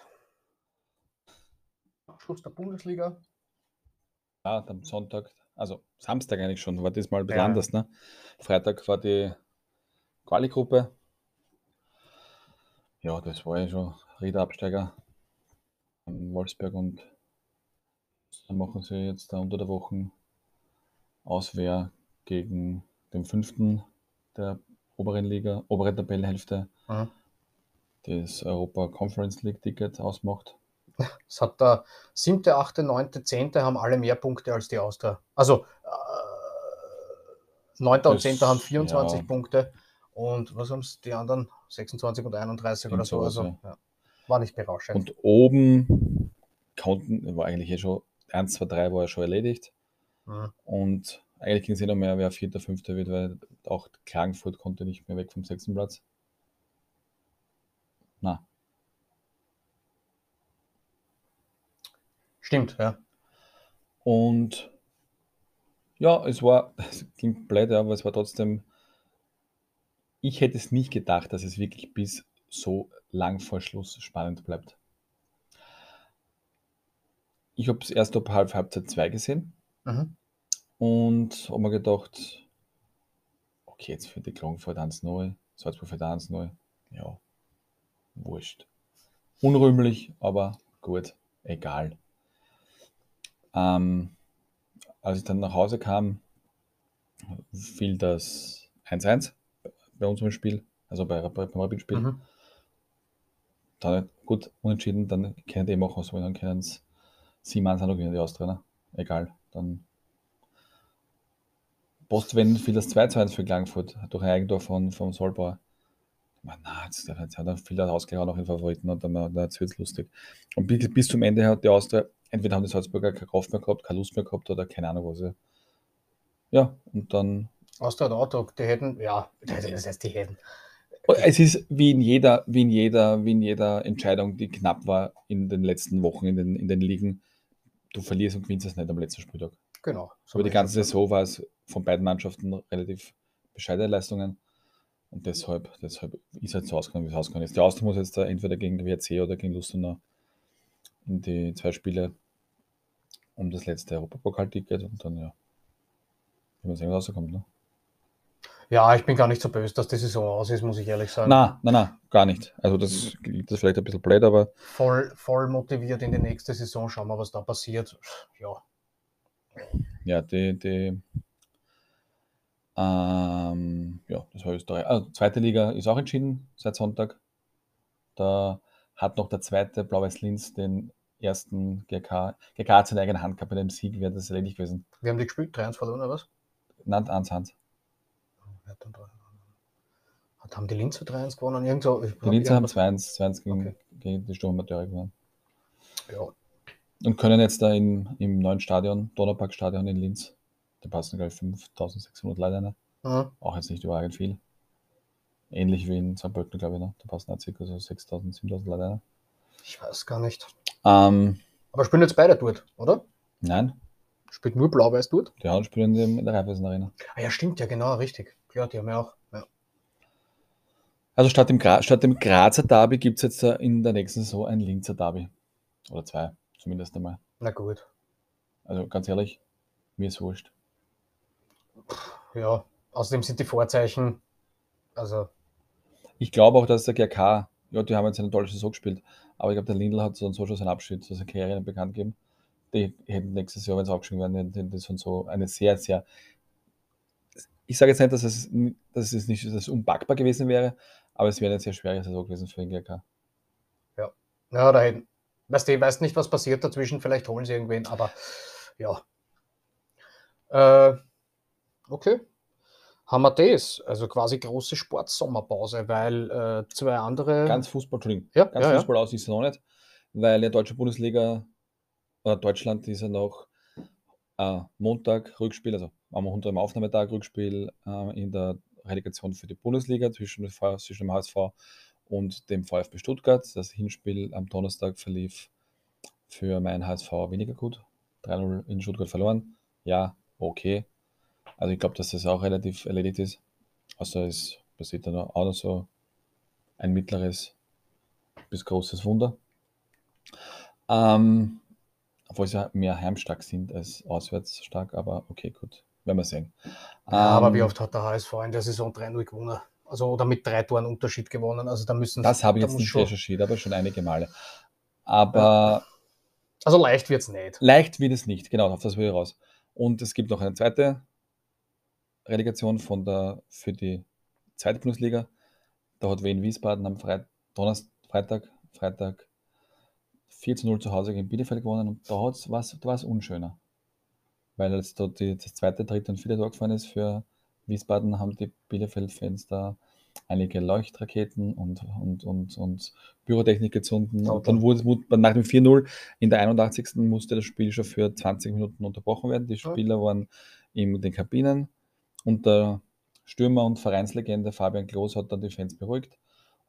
Abschluss der Bundesliga. Ja, am Sonntag, also Samstag eigentlich schon, war diesmal ein bisschen Ja. anders, ne? Freitag war die Quali-Gruppe. Ja, das war ja schon Riederabsteiger. ähm, Wolfsberg und dann machen sie jetzt da unter der Woche Auswehr gegen den fünften der oberen Liga, obere Tabellenhälfte, Mhm. das Europa Conference League Ticket ausmacht. Es hat der siebte, achte, neunte, zehnte haben alle mehr Punkte als die Austria. Also äh, neunter und Das- zehnter haben 24 ja. Punkte und was haben die anderen? 26 und 31 oder so. Also, ja. War nicht berauschend. Und oben konnten, war eigentlich eh schon, 1, 2, 3 war ja schon erledigt. Mhm. Und eigentlich ging es eh noch mehr, wer Vierter, Fünfter wird, weil auch Klagenfurt konnte nicht mehr weg vom sechsten Platz. Na, Stimmt, ja. und ja, es war, es klingt blöd, aber es war trotzdem, ich hätte es nicht gedacht, dass es wirklich bis so lang vor Schluss spannend bleibt. Ich habe es erst ab halb Halbzeit 2 gesehen. Mhm. Und habe mir gedacht, okay, jetzt für die Klagenfurt 1-0, Salzburg für 1-0. Ja, wurscht. Unrühmlich, aber gut, egal. Ähm, als ich dann nach Hause kam, fiel das 1-1 bei unserem Spiel, also bei, bei, beim Rapid-Spiel. Mhm. dann gut, unentschieden, dann können die machen, was wollen, dann können es sieben Mann gewinnen, die Austria, ne? Egal, dann Post, wenn viel das 2-2 für Klagenfurt durch ein Eigentor von, von Solbauer. Man, na, jetzt, jetzt hat er viel ausgehauen auch in Favoriten und dann, dann wird es lustig. Und bis, bis zum Ende hat die Austria, entweder haben die Salzburger keine Kraft mehr gehabt, keine Lust mehr gehabt oder keine Ahnung was. Ja, und dann. Austria hat auch die hätten, ja, das heißt, die hätten. Es ist wie in jeder, wie in jeder, wie in jeder Entscheidung, die knapp war in den letzten Wochen in den, in den Ligen. Du verlierst und gewinnst es nicht am letzten Spieltag. Genau. So Aber die ganze Saison war es von beiden Mannschaften relativ bescheidene Leistungen. Und deshalb, deshalb ist halt so ausgegangen, wie es ausgegangen ist. Die Austria muss jetzt da entweder gegen WRC oder gegen Lustenau in die zwei Spiele um das letzte Europapokal-Ticket und dann, ja, wie man sehen, was rauskommt. Ne? Ja, ich bin gar nicht so böse, dass die Saison aus ist, muss ich ehrlich sagen. Nein, nein, nein, gar nicht. Also das, das ist vielleicht ein bisschen blöd, aber... Voll, voll motiviert in die nächste Saison, schauen wir, was da passiert. Ja. Ja, die, die ähm, ja, das war Österreich. Also, zweite Liga ist auch entschieden seit Sonntag. Da hat noch der zweite Blau-Weiß Linz den ersten GK. GK hat seine eigene Hand gehabt bei dem Sieg, wäre das erledigt gewesen. Wir haben die gespielt, 3-1 verloren oder was? Nein, 1-1. Hat, haben die Linzer 3-1 gewonnen? Irgendwo, die Linzer haben 2-1 gegen, okay. gegen die Sturmamateure gewonnen. Ja. Und können jetzt da in, im neuen Stadion, Donaupark-Stadion in Linz, da passen, glaube ich, 5600 Leute rein. Mhm. Auch jetzt nicht überragend viel. Ähnlich wie in St. Pölten, glaube ich, ne? da passen auch circa so 6000, 7000 Leute rein. Ich weiß gar nicht. Ähm, Aber spielen jetzt beide dort, oder? Nein. Spielt nur Blau-Weiß dort? Die anderen spielen in der Raiffeisen Arena. Ah ja, stimmt, ja genau, richtig. Klar, die haben ja auch. Ja. Also statt dem, Gra statt dem Grazer Derby gibt es jetzt in der nächsten Saison ein Linzer Derby. Oder zwei, zumindest einmal. Na gut. Also ganz ehrlich, mir ist wurscht. Ja, außerdem sind die Vorzeichen, also. Ich glaube auch, dass der GK, ja, die haben jetzt eine tolle Saison gespielt, aber ich glaube, der Lindl hat so und so schon seinen Abschied, so seine Karriere bekannt gegeben. Die hätten nächstes Jahr, wenn sie abgeschieden werden, hätten das von so eine sehr, sehr. Ich sage jetzt nicht, dass es, dass es nicht dass es unpackbar gewesen wäre, aber es wäre eine sehr schwere Saison gewesen für den GK. Ja, ja da hätten. Weißt du, ich weiß nicht, was passiert dazwischen, vielleicht holen sie irgendwen, aber ja. Äh, Okay. Haben wir das? Also quasi große Sportsommerpause, weil äh, zwei andere. Ganz Fußball, Entschuldigung. Ja, ganz ja, Fußball ja. aus ist es noch nicht, weil ja deutsche Bundesliga oder Deutschland ist ja noch äh, Montag Rückspiel, also am Montag am Aufnahmetag Rückspiel äh, in der Relegation für die Bundesliga zwischen, zwischen dem HSV und dem VfB Stuttgart. Das Hinspiel am Donnerstag verlief für mein HSV weniger gut. 3-0 in Stuttgart verloren. Ja, okay. Also ich glaube, dass das auch relativ erledigt ist. Außer es passiert dann auch noch so ein mittleres bis großes Wunder. Ähm, obwohl sie ja mehr heimstark sind als auswärts stark, aber okay, gut, werden wir sehen. Ja, aber wie ähm, oft hat der HSV in der Saison 3-0 gewonnen? Also oder mit drei Toren Unterschied gewonnen. Also da müssen Das habe ich jetzt nicht schon... recherchiert, aber schon einige Male. Aber. Also leicht wird es nicht. Leicht wird es nicht, genau, auf das will ich raus. Und es gibt noch eine zweite Relegation von der, für die zweite Bundesliga. Da hat Wien Wiesbaden am Freit Donnerstag, Freitag, Freitag 4 zu 0 zu Hause gegen Bielefeld gewonnen und da war es unschöner. Weil jetzt dort die, das zweite, dritte und vierte Tor gefallen ist für Wiesbaden, haben die Bielefeld-Fans da einige Leuchtraketen und, und, und, und Pyrotechnik gezündet. Und dann wurde, wurde nach dem 4-0 in der 81. musste das Spiel schon für 20 Minuten unterbrochen werden. Die Spieler waren in den Kabinen und der Stürmer und Vereinslegende Fabian Klos hat dann die Fans beruhigt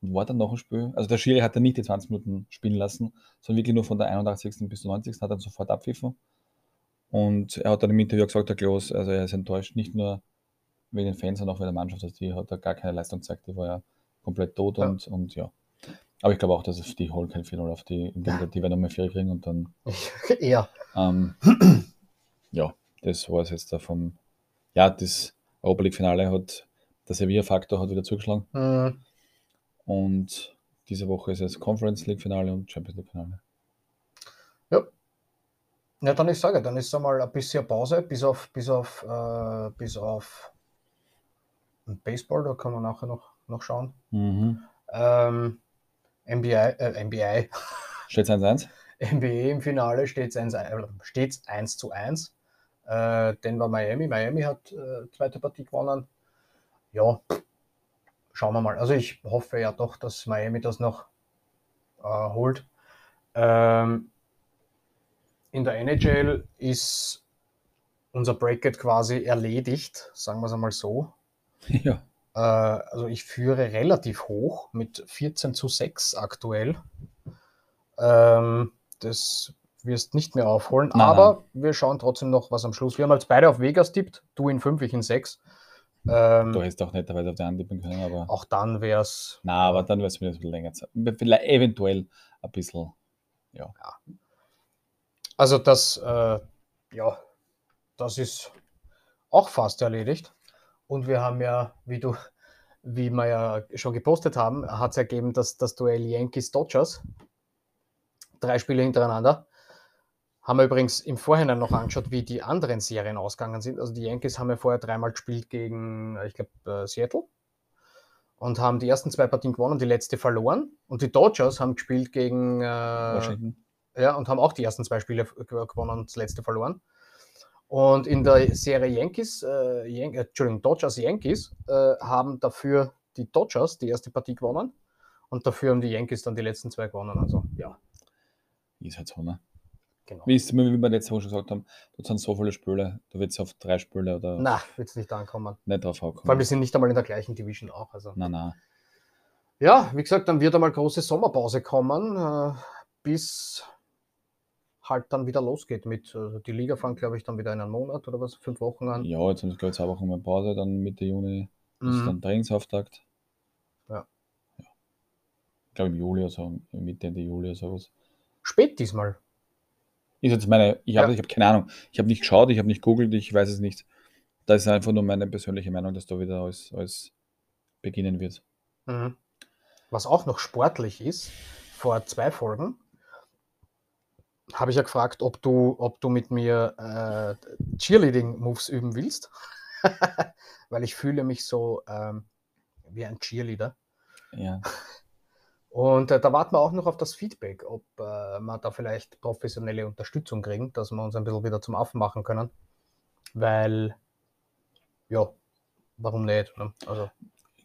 und war dann noch ein Spiel. Also der Schiri hat dann nicht die 20 Minuten spielen lassen, sondern wirklich nur von der 81. bis zur 90. hat er sofort abpfiffen. Und er hat dann im Interview gesagt, der Klos, also er ist enttäuscht, nicht nur wegen den Fans, sondern auch wegen der Mannschaft. Also die hat da gar keine Leistung gezeigt, die war ja komplett tot ja. Und, und ja. Aber ich glaube auch, dass die holen kein 4 auf die, die werden nochmal 4 kriegen und dann. ja. Ähm, ja, das war es jetzt da vom. Ja, das Europa League-Finale hat der Sevilla-Faktor hat wieder zugeschlagen. Mhm. Und diese Woche ist es Conference League-Finale und Champions League-Finale. Ja. Ja, dann ich sage, dann ist einmal ein bisschen Pause, bis auf, bis auf, äh, bis auf Baseball, da kann man nachher noch, noch schauen. Mhm. Ähm, NBA, äh, NBA, Steht 1-1? NBA im Finale steht es 1, äh, steht's 1 zu 1. Äh, Denver Miami. Miami hat äh, zweite Partie gewonnen. Ja, schauen wir mal. Also ich hoffe ja doch, dass Miami das noch äh, holt. Ähm, in der NHL ist unser Bracket quasi erledigt, sagen wir es einmal so. Ja. Äh, also ich führe relativ hoch mit 14 zu 6 aktuell. Ähm, das wirst nicht mehr aufholen, Nein, aber wir schauen trotzdem noch, was am Schluss. Wir haben jetzt beide auf Vegas tippt, du in 5, ich in 6. Ähm, Du hättest auch netterweise auf die antippen können, aber. auch dann wäre es. Na, aber dann wäre es wieder ein bisschen länger Zeit. Vielleicht eventuell ein bisschen. Also das, äh, ja, das ist auch fast erledigt. Und wir haben ja, wie du, wie wir ja schon gepostet haben, hat es ergeben, dass das Duell Yankees-Dodgers, drei Spiele hintereinander, haben wir übrigens im Vorhinein noch angeschaut, wie die anderen Serien ausgegangen sind. Also die Yankees haben ja vorher dreimal gespielt gegen, ich glaube, äh, Seattle und haben die ersten zwei Partien gewonnen, die letzte verloren. Und die Dodgers haben gespielt gegen äh, Washington. ja, und haben auch die ersten zwei Spiele g- gewonnen und das letzte verloren. Und in der Serie Yankees, äh, Yan äh, Entschuldigung, Dodgers Yankees, äh, haben dafür die Dodgers die erste Partie gewonnen und dafür haben die Yankees dann die letzten zwei gewonnen. Also ja, Ist halt so, ne? Genau. Wie, ist, wie wir letzte Woche schon gesagt haben, dort sind so viele Spiele, du wirst auf drei Spiele oder Na, wird es nicht ankommen. nicht drauf Vor allem, ankommen. wir sind nicht einmal in der gleichen Division auch. Also. Nein, nein. Ja, wie gesagt, dann wird einmal große Sommerpause kommen, äh, bis halt dann wieder losgeht mit, also die Liga fängt, glaube ich, dann wieder in einem Monat oder was, fünf Wochen an. Ja, jetzt haben wir glaube ich zwei Wochen mal Pause, dann Mitte Juni ist Mhm. dann Trainingsauftakt. Ja. ja. Ich glaube im Juli oder so, Mitte, Ende Juli oder sowas. Spät diesmal. Ist jetzt meine, ich habe Ja. ich habe keine Ahnung. Ich habe nicht geschaut, ich habe nicht googelt, ich weiß es nicht. Das ist einfach nur meine persönliche Meinung, dass da wieder alles, alles beginnen wird. Mhm. Was auch noch sportlich ist, vor zwei Folgen habe ich ja gefragt, ob du, ob du mit mir äh, Cheerleading-Moves üben willst. Weil ich fühle mich so ähm, wie ein Cheerleader. Ja. Und äh, da warten wir auch noch auf das Feedback, ob äh, wir da vielleicht professionelle Unterstützung kriegen, dass wir uns ein bisschen wieder zum Affen machen können. Weil, ja, warum nicht? Ne? Also,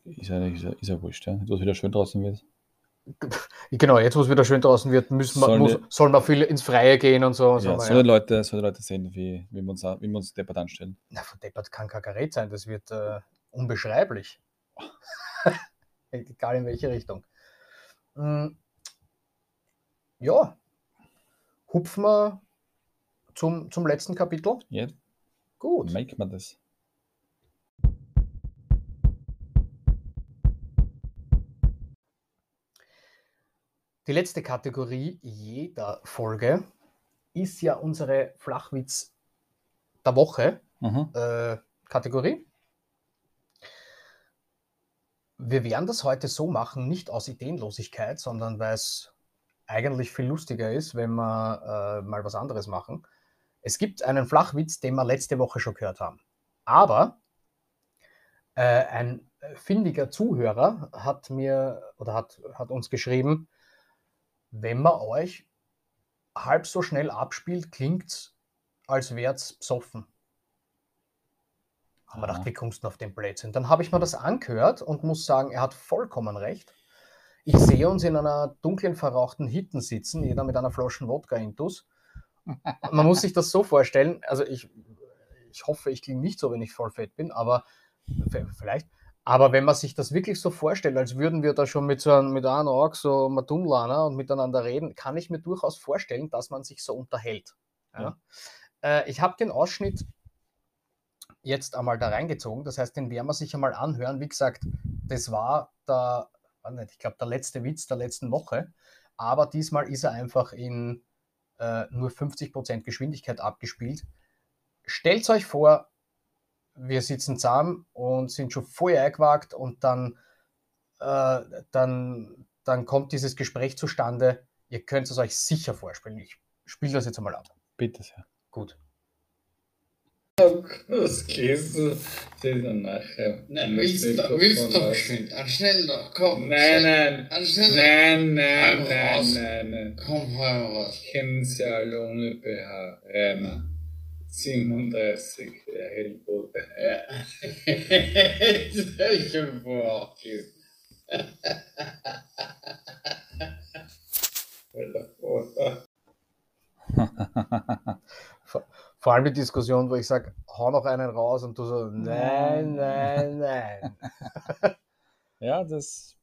Ist ja, ist ja, ist ja wurscht, ja. Etwas wieder schön draußen wird. Genau, jetzt wo es wieder schön draußen wird, müssen wir, Sollen muss, wir- sollen wir viel ins Freie gehen und so. Ja, sollen die Leute, sollen die Leute sehen, wie, wie, wir uns, wie wir uns deppert anstellen. Na, von Deppert kann kein Gerät sein, das wird äh, unbeschreiblich. Egal in welche Richtung. Mm, Ja, hupfen wir zum, zum letzten Kapitel. Ja, Gut. make man das. Die letzte Kategorie jeder Folge ist ja unsere Flachwitz der Woche. Mhm. äh, Kategorie. Wir werden das heute so machen, nicht aus Ideenlosigkeit, sondern weil es eigentlich viel lustiger ist, wenn wir äh, mal was anderes machen. Es gibt einen Flachwitz, den wir letzte Woche schon gehört haben. Aber äh, ein findiger Zuhörer hat mir oder hat, hat uns geschrieben, wenn man euch halb so schnell abspielt, klingt als wäre es besoffen. Haben wir gedacht, wie kommst du auf den Blödsinn? Dann habe ich mir das angehört und muss sagen, er hat vollkommen recht. Ich sehe uns in einer dunklen, verrauchten Hitten sitzen, jeder mit einer Flasche Wodka intus. Man muss sich das so vorstellen, also ich, ich hoffe, ich klinge nicht so, wenn ich voll fett bin, aber vielleicht. Aber wenn man sich das wirklich so vorstellt, als würden wir da schon mit so einem, mit einem Auge so Matumlana und miteinander reden, kann ich mir durchaus vorstellen, dass man sich so unterhält. Ja. Äh, ich habe den Ausschnitt jetzt einmal da reingezogen. Das heißt, den werden wir sich einmal anhören. Wie gesagt, das war der, ich glaube, der letzte Witz der letzten Woche. Aber diesmal ist er einfach in äh, nur 50% Geschwindigkeit abgespielt. Stellt euch vor, wir sitzen zusammen und sind schon vorher eingewagt und dann, äh, dann, dann kommt dieses Gespräch zustande. Ihr könnt es euch sicher vorspielen. Ich spiele das jetzt einmal ab. Bitte sehr. Gut. Das du dir dann nachher. Nein, willst du, geschwind? Dann schnell doch, komm. Nein, nein. Schnell Nein, nein, nein, nein, nein. Komm, hau raus. Kennen Sie alle ohne BH. Rainer. 37, der Hellbote. Ja. Stell dir vor. Alter, Vor, allem die Diskussion, wo ich sage, hau noch einen raus und du so, nein, nein, nein. Ja, das.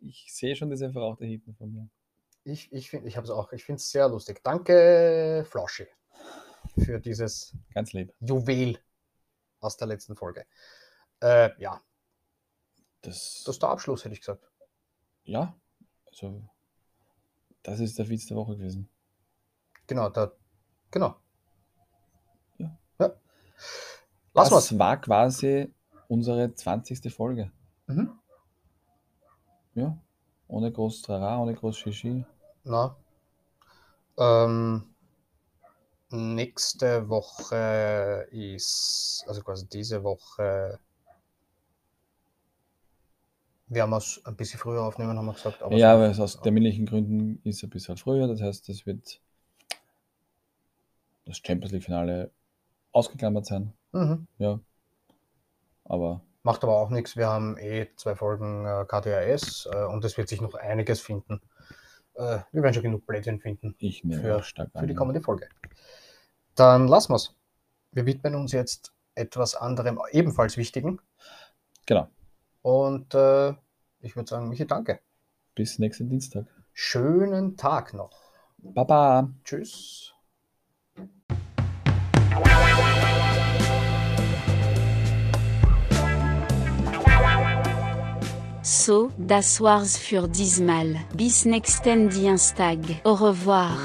Ich sehe schon diese verrauchte Hinten von mir. Ich, ich finde ich habe es auch, ich finde es sehr lustig. Danke, Floschi, für dieses Ganz lieb. Juwel aus der letzten Folge. Äh, ja, Das, das ist der Abschluss, hätte ich gesagt. ja, also. Das ist der Witz der Woche gewesen. Genau, da, genau. Lass das mal's. war quasi unsere 20. Folge. Mhm. Ja. Ohne groß Trara, ohne groß Shishi. Na. Ähm, nächste Woche ist, also quasi diese Woche, werden wir es ein bisschen früher aufnehmen, haben wir gesagt. aber ja, weil es aus terminlichen Gründen ist ein bisschen früher. Das heißt, es wird das Champions League-Finale ausgeklammert sein. Mhm. Ja. Aber Macht aber auch nichts. Wir haben eh zwei Folgen äh, KTAS äh, und es wird sich noch einiges finden. Äh, wir werden schon genug Plätzchen finden ich nehme Für- stark für die kommende Folge. Dann lassen wir es. Wir widmen uns jetzt etwas anderem, ebenfalls wichtigen. Genau. Und äh, ich würde sagen, Michi, danke. Bis nächsten Dienstag. Schönen Tag noch. Baba. Tschüss. So, das war's für diesmal. Bis nächsten Dienstag. Au revoir.